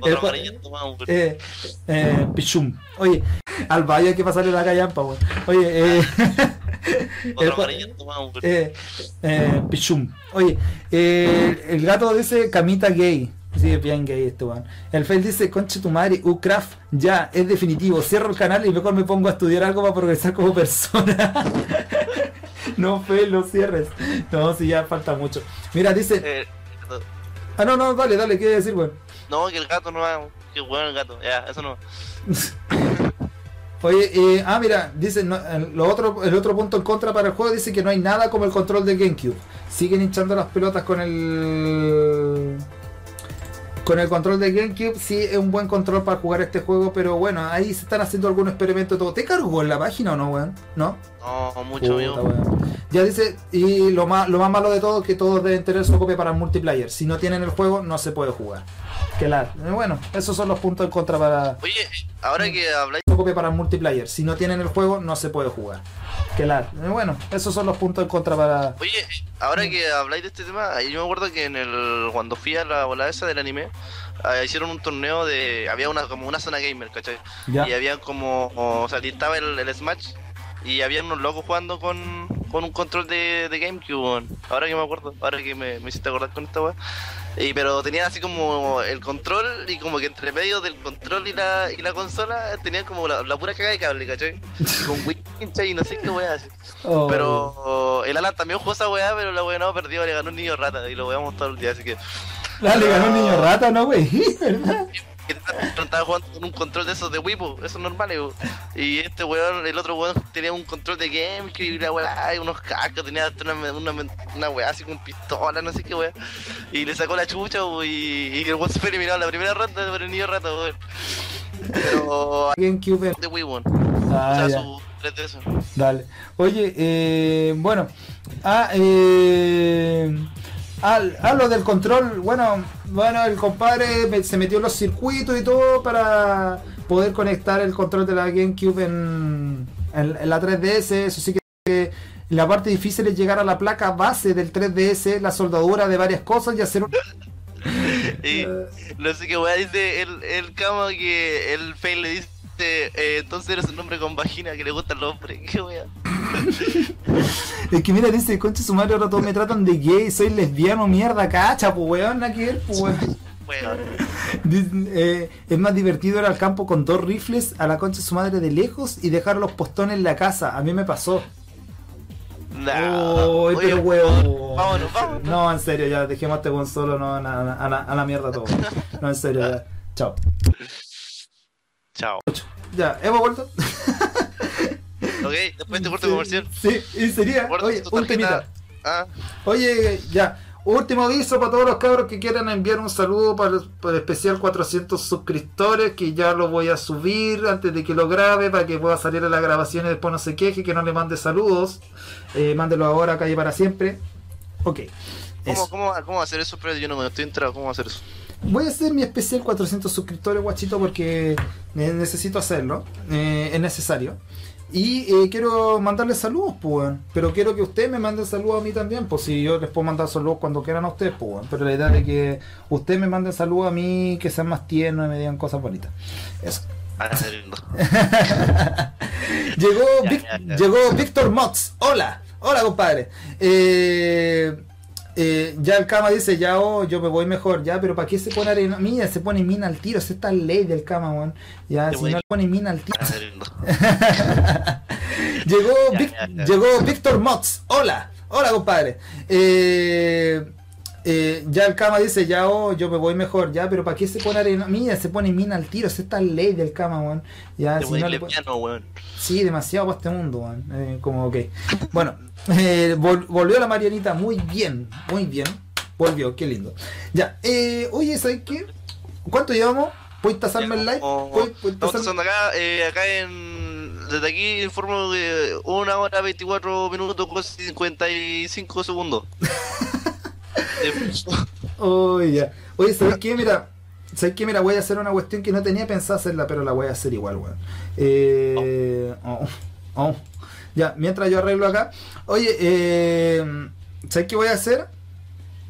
otro [laughs] el- amarillento más, weón. eh, eh, pichum. Oye, al valle hay que pasarle la callampa, weón. Oye, eh. el- Otro amarillento más, weón. eh, eh, pichum. Oye, eh, el gato dice camita gay. Sí, bien gay este weón. El Fail dice, conche tu madre, Ucraft, ya, es definitivo. Cierro el canal y mejor me pongo a estudiar algo para progresar como persona. [laughs] no, Fail, no cierres. No, si ya falta mucho. Mira, dice, Eh, ah, no, no, dale, dale, ¿qué decir, weón? no, que el gato no va, que bueno el gato, ya, eso no. [laughs] Oye, eh, ah, mira, dice, no, lo otro, el otro punto en contra para el juego dice que no hay nada como el control de GameCube. Siguen hinchando las pelotas con el. Con el control de GameCube, sí es un buen control para jugar este juego, pero bueno, ahí se están haciendo algunos experimentos. Todo. ¿Te cargó en la página o no, weón? ¿No? No, mucho, weón. Ya dice, y lo más, lo más malo de todo es que todos deben tener su copia para el multiplayer. Si no tienen el juego, no se puede jugar. Que la, eh, bueno, esos son los puntos en contra para Oye, ahora que habláis, su copia para el multiplayer. Si no tienen el juego, no se puede jugar. Eh, bueno, esos son los puntos en contra para. oye, ahora que habláis de este tema, yo me acuerdo que en el cuando fui a la bola esa del anime, ah, hicieron un torneo de había una como una zona gamer, ¿cachai? Ya. Y había como, o sea, estaba el, el Smash y había unos locos jugando con, con un control de, de GameCube, ahora que me acuerdo, ahora que me, me hiciste acordar con esta weá. Y, pero tenían así como el control y como que entre medio del control y la, y la consola tenían como la, la pura caga de cable, ¿cachai? [laughs] Con winch y no sé qué weá así. Oh. Pero el Alan también jugó esa weá, pero la weá no perdió, le ganó un niño rata y lo veamos todo el día, así que... Dale, ganó un niño rata, ¿no, güey? [laughs] ¿Verdad? Que estaba jugando con un control de esos de Wipo, esos normales, weón. Y este weón, el otro weón tenía un control de GameCube y la weá, y unos cascos, tenía una, una, una weá así con pistola, no sé qué weá. Y le sacó la chucha, y, y el weón se fue eliminado la primera ronda por el niño rata, weón. Pero [laughs] GameCube. de Wii, weón. Ah, o sea, ya. su 3 de eso. Dale. Oye, eh, bueno. Ah, eh, ah, ah, lo del control. Bueno, bueno, el compadre se metió en los circuitos y todo para poder conectar el control de la GameCube en, en- en la 3DS. Eso sí que la parte difícil es llegar a la placa base del 3DS, la soldadura de varias cosas y hacer un... [laughs] Y no sé qué weá dice el, el cama que el Fail le dice. Eh, entonces eres un hombre con vagina que le gustan los hombres, [laughs] qué weá. Es que mira, dice, concha su madre, ahora todos me tratan de gay, soy lesbiano, mierda, cacha, pues weón, que ver, pues weón. [laughs] Eh, es más divertido ir al campo con dos rifles a la concha de su madre de lejos y dejar los postones en la casa. A mí me pasó. Uy, Oye, pero weón. Vámonos, vámonos. No, en serio, ya dejemos a este weón solo, no, a la mierda todo. No, en serio, ya. Chao. Chao. Ya, ¿hemos vuelto? Ok, después te corto comercial. Sí, y sería, oye, un temita. Ah, Oye, ya. Último aviso para todos los cabros que quieran enviar un saludo para, para el especial 400 suscriptores, que ya lo voy a subir antes de que lo grabe, para que pueda salir a la grabación y después no se queje, que no le mande saludos. Eh, mándelo ahora, calle para siempre. Ok. ¿cómo, cómo, ¿cómo hacer eso? Pero yo no me estoy enterado. ¿Cómo hacer eso? Voy a hacer mi especial 400 suscriptores, guachito, porque ne- necesito hacerlo. eh, es necesario. Y eh, quiero mandarles saludos, pues. Pero quiero que ustedes me manden saludos a mí también, pues si yo les puedo mandar saludos cuando quieran a ustedes, pues. Pero la idea de que ustedes me manden saludos a mí, que sean más tiernos y me digan cosas bonitas. Eso. [laughs] Llegó, Vic- llegó Víctor Mods. Hola, hola compadre. Eh, eh, ya el cama dice, ya oh, yo me voy mejor, ya, pero ¿para qué se pone arena? Mira, se pone mina al tiro, esa es la ley del cama, weón. Ya, si no le pone mina al tiro. Ah, [laughs] llegó, Ya, Vic- ya, ya. llegó Víctor Mods. Hola, hola compadre. Eh, eh, ya el cama dice, ya oh, yo me voy mejor, ya, pero ¿para qué se pone arena? Mira, se pone mina al tiro, esa es la ley del cama, weón. Ya, si no le weón. Sí, demasiado para este mundo, weón. Eh, como ok. Bueno, eh, vol- volvió la Marianita muy bien, muy bien. Volvió, qué lindo. Ya, eh, oye, ¿sabes qué? ¿Cuánto llevamos? ¿Puedes tasarme el like? ¿Puedes- tasarme- acá, acá en. Desde aquí informo de 1 hora 24 minutos con 55 segundos. [laughs] Oye, ya. Oye, ¿sabes qué? Mira, ¿sabes qué? Mira, voy a hacer una cuestión que no tenía pensado hacerla, pero la voy a hacer igual, weón. Eh, oh, oh. Ya, mientras yo arreglo acá. Oye, eh, ¿sabes qué voy a hacer?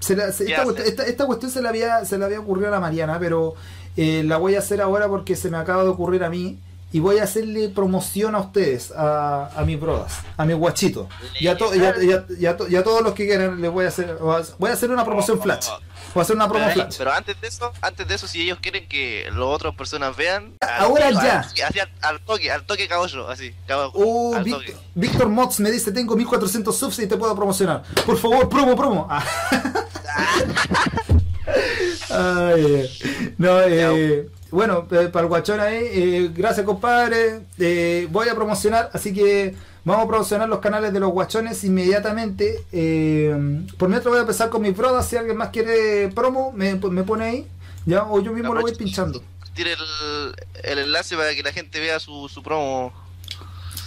Se la- se- ¿Qué esta, haces? cuestión- esta- esta cuestión se la, había, se la había ocurrido a la Mariana, pero eh, la voy a hacer ahora porque se me acaba de ocurrir a mí. Y voy a hacerle promoción a ustedes, a, a mis brodas, a mis guachitos. Y a, to- y a- y a- y a to- y a todos los que quieran les voy a hacer, voy a hacer una promoción flash. Voy a hacer una promo Pero, flash. pero antes de eso, antes de eso, si ellos quieren que las otras personas vean, Ahora al- ya. Así al, al toque, al toque caballo, así, caballo, Oh, al toque. Víctor Mods me dice, tengo 1400 subs y te puedo promocionar. Por favor, promo, promo. Ah. [laughs] Ay, no, eh, bueno, eh, para el guachón ahí, eh, gracias compadre. Eh, voy a promocionar, así que vamos a promocionar los canales de los guachones inmediatamente. Eh, por mientras voy a empezar con mis brodas. Si alguien más quiere promo, me, me pone ahí. Ya, o yo mismo lo voy pinchando. Tire el, el enlace para que la gente vea su, su promo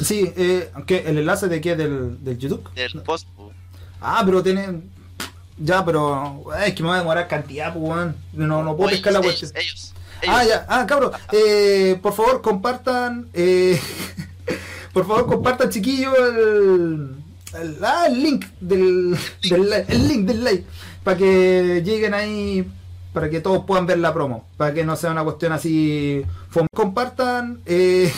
Sí, eh, ¿qué? ¿el enlace de qué? ¿Del, del YouTube? del post. po. Ah, pero tiene. Ya, pero. Es que me va a demorar cantidad, pues. No, no puedo Oye, pescar la ellos, Ah, ya. Ah, cabrón. Eh, por favor, compartan. Eh, [laughs] por favor, compartan, chiquillos, el, el, ah, el link del, del el link del like. Para que lleguen ahí. Para que todos puedan ver la promo. Para que no sea una cuestión así. Compartan. Eh,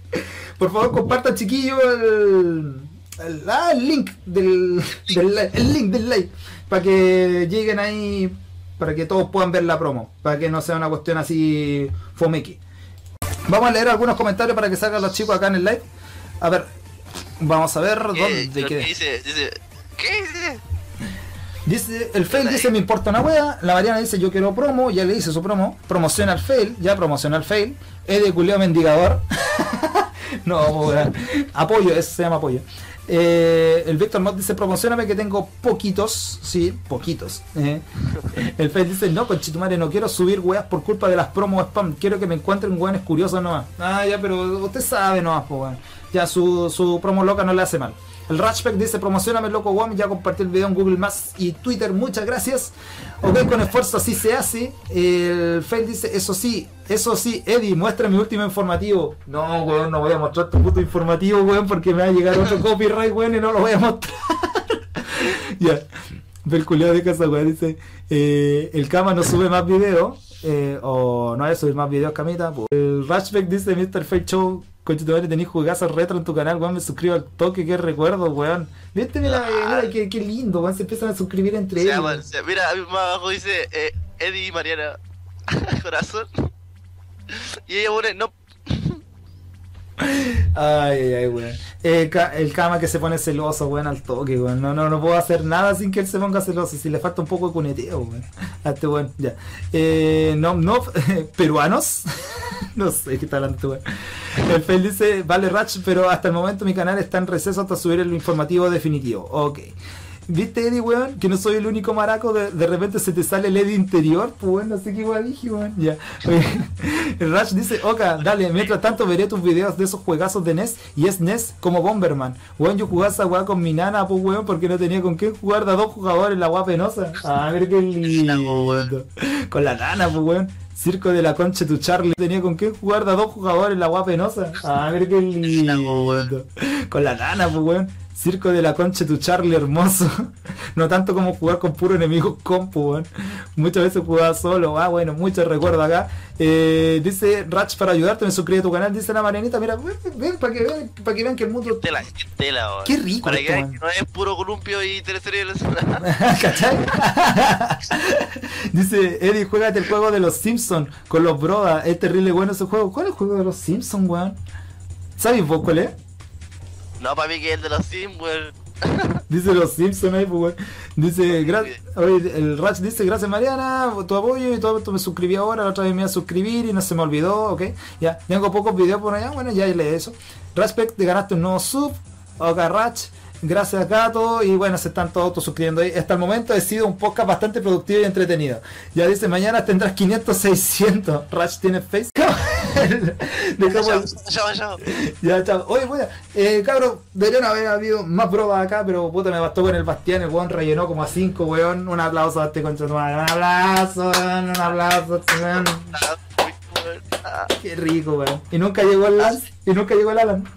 [laughs] por favor, compartan, chiquillos, el, el, ah, el link del, del el link del like. Para que lleguen ahí para que todos puedan ver la promo, para que no sea una cuestión así fomequi. Vamos a leer algunos comentarios para que salgan los chicos acá en el live. A ver, vamos a ver ¿Qué? dónde quedé. dice, dice, ¿qué dice? Dice, el fail dice me importa una wea, la Mariana dice yo quiero promo, ya le dice su promo, promociona el fail, ya promociona el fail, es de culeo mendigador. [laughs] no, apoyo, eso se llama apoyo. Eh, el Víctor Mod dice promocioname que tengo poquitos, sí, poquitos. eh. El fail dice no, conchitumare, no quiero subir weas por culpa de las promos spam, quiero que me encuentren weones curiosos nomás. Ah, ya, pero usted sabe nomás, weón. Ya su, su promo loca no le hace mal. El Ratchback dice, promocioname loco Guam, ya compartí el video en Google Más y Twitter, muchas gracias. Ok, con esfuerzo así se hace. El Fail dice, eso sí, eso sí, Eddie, muestra mi último informativo. No, weón, no voy a mostrar tu puto informativo, weón, porque me va a llegar otro [laughs] copyright, weón, y no lo voy a mostrar. [laughs] ya. Ver culiao de casa, weón, dice, eh, el Kama no sube más videos, eh, o no hay subir más videos, Camita. pues. El Ratchback dice, Mr. Fake Show, Conchetumare, tenés jugazos retro en tu canal, weón, me suscribo al toque, qué recuerdo, weón. Viste, mira, mira, qué, qué lindo, weón, se empiezan a suscribir entre ellos. se- mira, más abajo dice eh, Eddie y Mariana [laughs] Corazón. [laughs] Y ella pone, no, [laughs] Ay, ay, ay, weón. Eh, el Kama que se pone celoso, weón, al toque, weón. No, no, no puedo hacer nada sin que él se ponga celoso. Si le falta un poco de cuneteo, weón. A este weón, ya. Eh, no, no, [laughs] peruanos. [laughs] no sé qué está hablando este weón. El Fel dice, vale Ratch, pero hasta el momento mi canal está en receso hasta subir el informativo definitivo. Ok. ¿Viste, Eddie, weón? Que no soy el único maraco, de, de repente se te sale el Eddie interior, pues weón, no sé qué weón dije, weón. Ya. El [laughs] Rash dice, Oka, dale, mientras tanto veré tus videos de esos juegazos de NES y es NES como Bomberman. Weón, yo jugaba esa weá con mi nana, pues weón, porque no tenía con qué jugar de a dos jugadores la weá penosa. A ver qué lindo. Con la nana, pues weón. Circo de la concha tu Charlie. Tenía con qué jugar de a dos jugadores la weá penosa. A ver qué lindo. Con la nana, pues weón. Circo de la concha tu Charlie hermoso. [laughs] No tanto como jugar con puro enemigo compu, weón. Muchas veces jugaba solo. Ah, bueno, muchos recuerdos acá. Eh, dice Ratch para ayudarte, me suscribe a tu canal. Dice la Marianita, mira, ven, ven para que vean, para que vean que el mundo. tela, qué tela. Qué rico Para esto, que vean weón. que no es puro columpio y teleserie [laughs] ¿Cachai? [laughs] Dice Eddie, juégate el juego de los Simpsons con los brodas. Es terrible bueno ese juego. ¿Cuál es el juego de los Simpsons, weón? ¿Sabes vos cuál es? No, para mí que es el de los Sims, weón. [laughs] Dice los Simpsons ahí, pues, weón. Dice, gra- oye, el Ratch dice, gracias Mariana, tu apoyo y todo esto me suscribí ahora, la otra vez me iba a suscribir y no se me olvidó, ok. Ya, tengo pocos videos por allá, bueno, ya leí eso. Respect, te ganaste un nuevo sub, ok, Ratch. Gracias Gato y bueno, se están todos suscribiendo ahí. Hasta el momento he sido un podcast bastante productivo y entretenido. Ya dice, mañana tendrás 500, 600. Ratch tiene face. [laughs] [laughs] Dejamos- Chao, chao. ya, chao. Oye, bueno, eh, cabros, deberían haber habido más pruebas acá, pero puta, me bastó con el Bastián, el weón rellenó como a 5, weón. Un aplauso a este concha de madre. Un aplauso, weón, un aplauso, weón. Ah, weón. Qué rico, weón. Y nunca llegó el Lance, y nunca llegó el Alan. [laughs]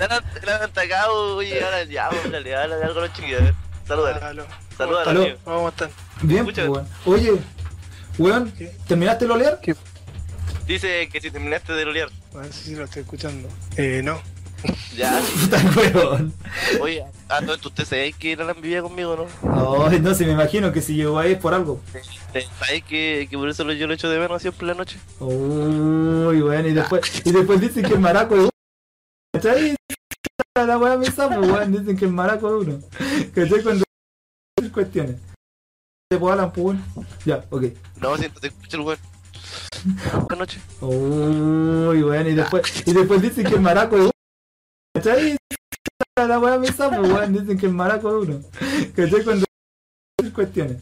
Han han atacado, oye, ahora ya, weón, dale, dale, algo a los chiquillos. Salúdale. Salúdale. ¿Cómo están? Bien, Escucha. pues, weón. Oye, weón, ¿terminaste de olear? Dice que si terminaste de lolear. A ver si lo estoy escuchando. Eh, no. [laughs] Ya, Puta, weón. oye, a todo esto, ¿usted sabe que Alan vivía conmigo, no? Ay, no, si me imagino que si llegó ahí es por algo. ¿Sabes que, que por eso lo- yo lo echo de menos siempre en la noche? Uy, bueno, y después, y después dicen que el maraco es uno. ¿Cachai? La weá me sabe, weón, dicen que el maraco es uno. ¿Cachai? Cuando cuestiones. Te puedo Alan, pues. Ya, ok. No, siento, te escucho el weón. Buenas noches. Uy, bueno, y después, y después dicen que el maraco es uno. ¿Cachai? La weá me sapo, weón, dicen que el maraco es uno. ¿Cachai? Cuando cuestiones.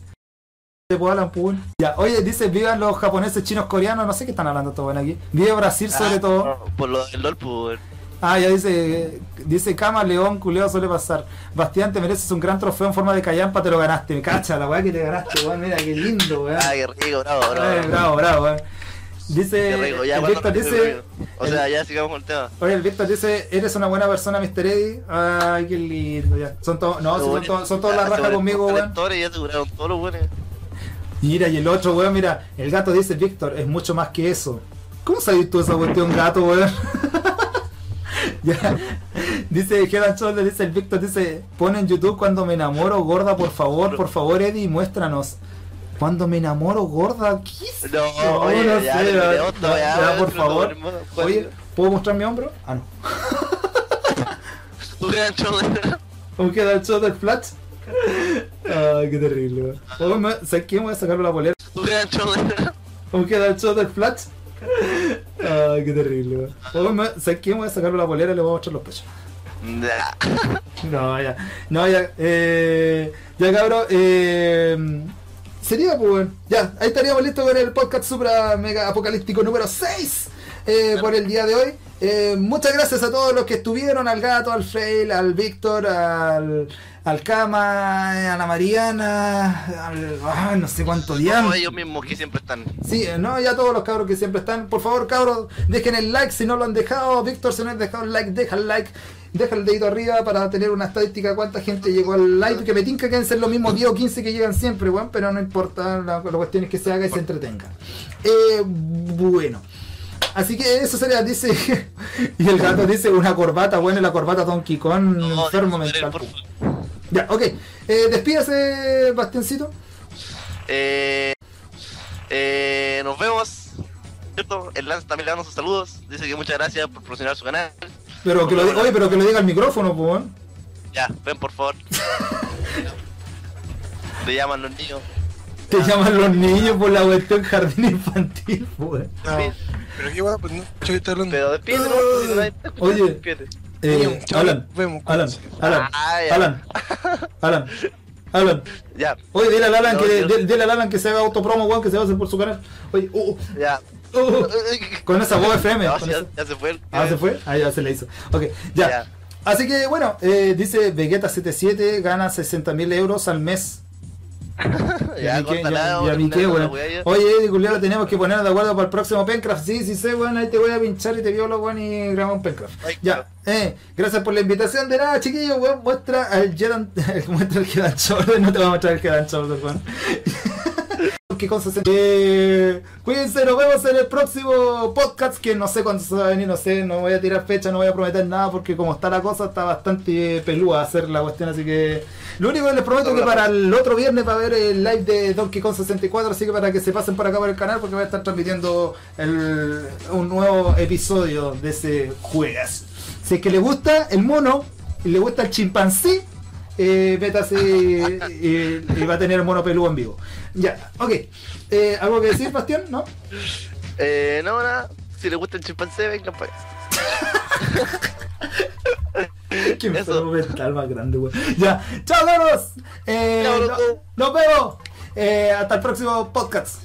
Pues. Ya, oye, dice, vivan los japoneses, chinos, coreanos, no sé qué están hablando todo bueno aquí. Vive Brasil sobre Ah, todo. Por lo del LOL, pues. Ah, ya dice, dice Cama, León, culeo suele pasar. Bastián, te mereces un gran trofeo en forma de callampa, te lo ganaste. Me cacha la weá que te ganaste, weón, mira qué lindo, weón. Ah, qué rico, bravo, Eh, bravo. bravo, bravo, weón. Dice, rico, ya el Víctor dice. O sea, ya sigamos con el tema. oye, el Víctor dice, eres una buena persona, Mr. Eddie. Ay, qué lindo, ya. Son todos, no, sí, son, todos- son todos la raja conmigo, weón. Ya aseguraron todos los buenos. Mira, y el otro, weón, mira, el gato dice, Víctor, es mucho más que eso. ¿Cómo sabes tú esa cuestión, gato, weón? [laughs] [laughs] ya. Dice Head and Shoulders, dice el Víctor, dice, pon en YouTube cuando me enamoro, gorda, por favor, por favor, Eddie, muéstranos. Cuando me enamoro, gorda, ¿qué es? No, oye, no ya, sé, ya, ya, ya, por favor. Oye, ¿puedo mostrar mi hombro? Ah, no. ¿Tú qué ancho? ¿Cómo queda el show del flash? Ay, qué terrible, me- ¿Sabes qué? Voy a sacar la polera. ¿Tú qué ancho? ¿Cómo queda el show Ay, qué terrible, weón. ¿Sabes qué? Voy a sacar la polera y le voy a mostrar los pechos. No, ya. No, ya. Eh, ya, cabrón. Eh, sería, pues, weón. Ya, ahí estaríamos listos con el podcast Supra Mega Apocalíptico número 6 eh, por el día de hoy. Eh, muchas gracias a todos los que estuvieron, al gato, al Frail, al Víctor, al, al Kama, a la Mariana, al. ah, no sé cuánto. Todos ellos mismos que siempre están. Sí, eh, no, ya todos los cabros que siempre están. Por favor, cabros, dejen el like si no lo han dejado. Víctor, si no has dejado el like, deja el like. Deja el dedito arriba para tener una estadística cuánta gente llegó al like. Que me tinca que deben ser los mismos 10 o 15 que llegan siempre, weón. Pero no importa, la, la cuestión es que se haga y se entretenga. Eh, bueno. Así que eso sería, dice. [laughs] y el gato dice una corbata, bueno, la corbata Donkey Kong, No, enfermo mental. Ya, ok. Eh, despídase, Bastiancito. Eh, eh, nos vemos. ¿Cierto? El Lance también le damos sus saludos. Dice que muchas gracias por promocionar su canal. Pero que lo, oye, pero que lo diga al micrófono, pues. Ya, ven por favor. [laughs] Te llaman los niños. Te llaman los niños por la cuestión jardín infantil, pues. No, pero qué guapo, pues no, yo estoy hablando. Pero despídete, ¿no? [laughs] Oye. despídete. Eh, Alan, Alan, cuídense. Alan, Ah, ya. Alan, Alan, Alan. Ya, Oye, dile al Alan que dile, al Alan que se haga autopromo, weón, que se va a hacer por su canal. Oye, uh, uh, ya. uh, [laughs] con esa voz FM. Ya, se fue. Ah, se fue. Ah, ya se le hizo. Ok, ya. Así que bueno, eh, dice Vegeta77 gana 60.000 euros al mes. [laughs] Ya. Oye, culiao, tenemos que ponernos de acuerdo para el próximo Pencraft. Sí, sí sé, weón, ahí te voy a pinchar y te violo, weón, y grabamos un Pencraft. Ay, Ya, eh, gracias por la invitación. De nada, chiquillos, weón, muestra al Jedan, [laughs] muestra el Head and Shoulders, no te voy a mostrar el Head and Shoulders, weón. [laughs] ¿Qué cosas se- eh, Cuídense, nos vemos en el próximo podcast que no sé cuándo se va a venir, no sé, no voy a tirar fecha, no voy a prometer nada porque como está la cosa está bastante pelúa hacer la cuestión, así que lo único que les prometo es que para el otro viernes va a haber el live de Donkey Kong 64, así que para que se pasen por acá por el canal porque voy a estar transmitiendo el- un nuevo episodio de ese juegas. Si es que le gusta el mono y le gusta el chimpancé, eh, métase y, y va a tener el mono peludo en vivo. Ya, ok. Eh, ¿Algo que decir, Bastián? ¿No? Eh, no, nada. Si le gusta el chimpancé, vengan para acá. [laughs] [laughs] Qué enfermo mental más grande, weón. Ya, chao, cabros. Eh, Chao, no- nos vemos. Eh, hasta el próximo podcast.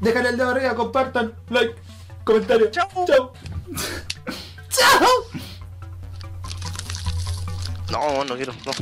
Déjale el dedo arriba, compartan, like, comentario. Chao. Chao. [laughs] chao. No, no quiero, no.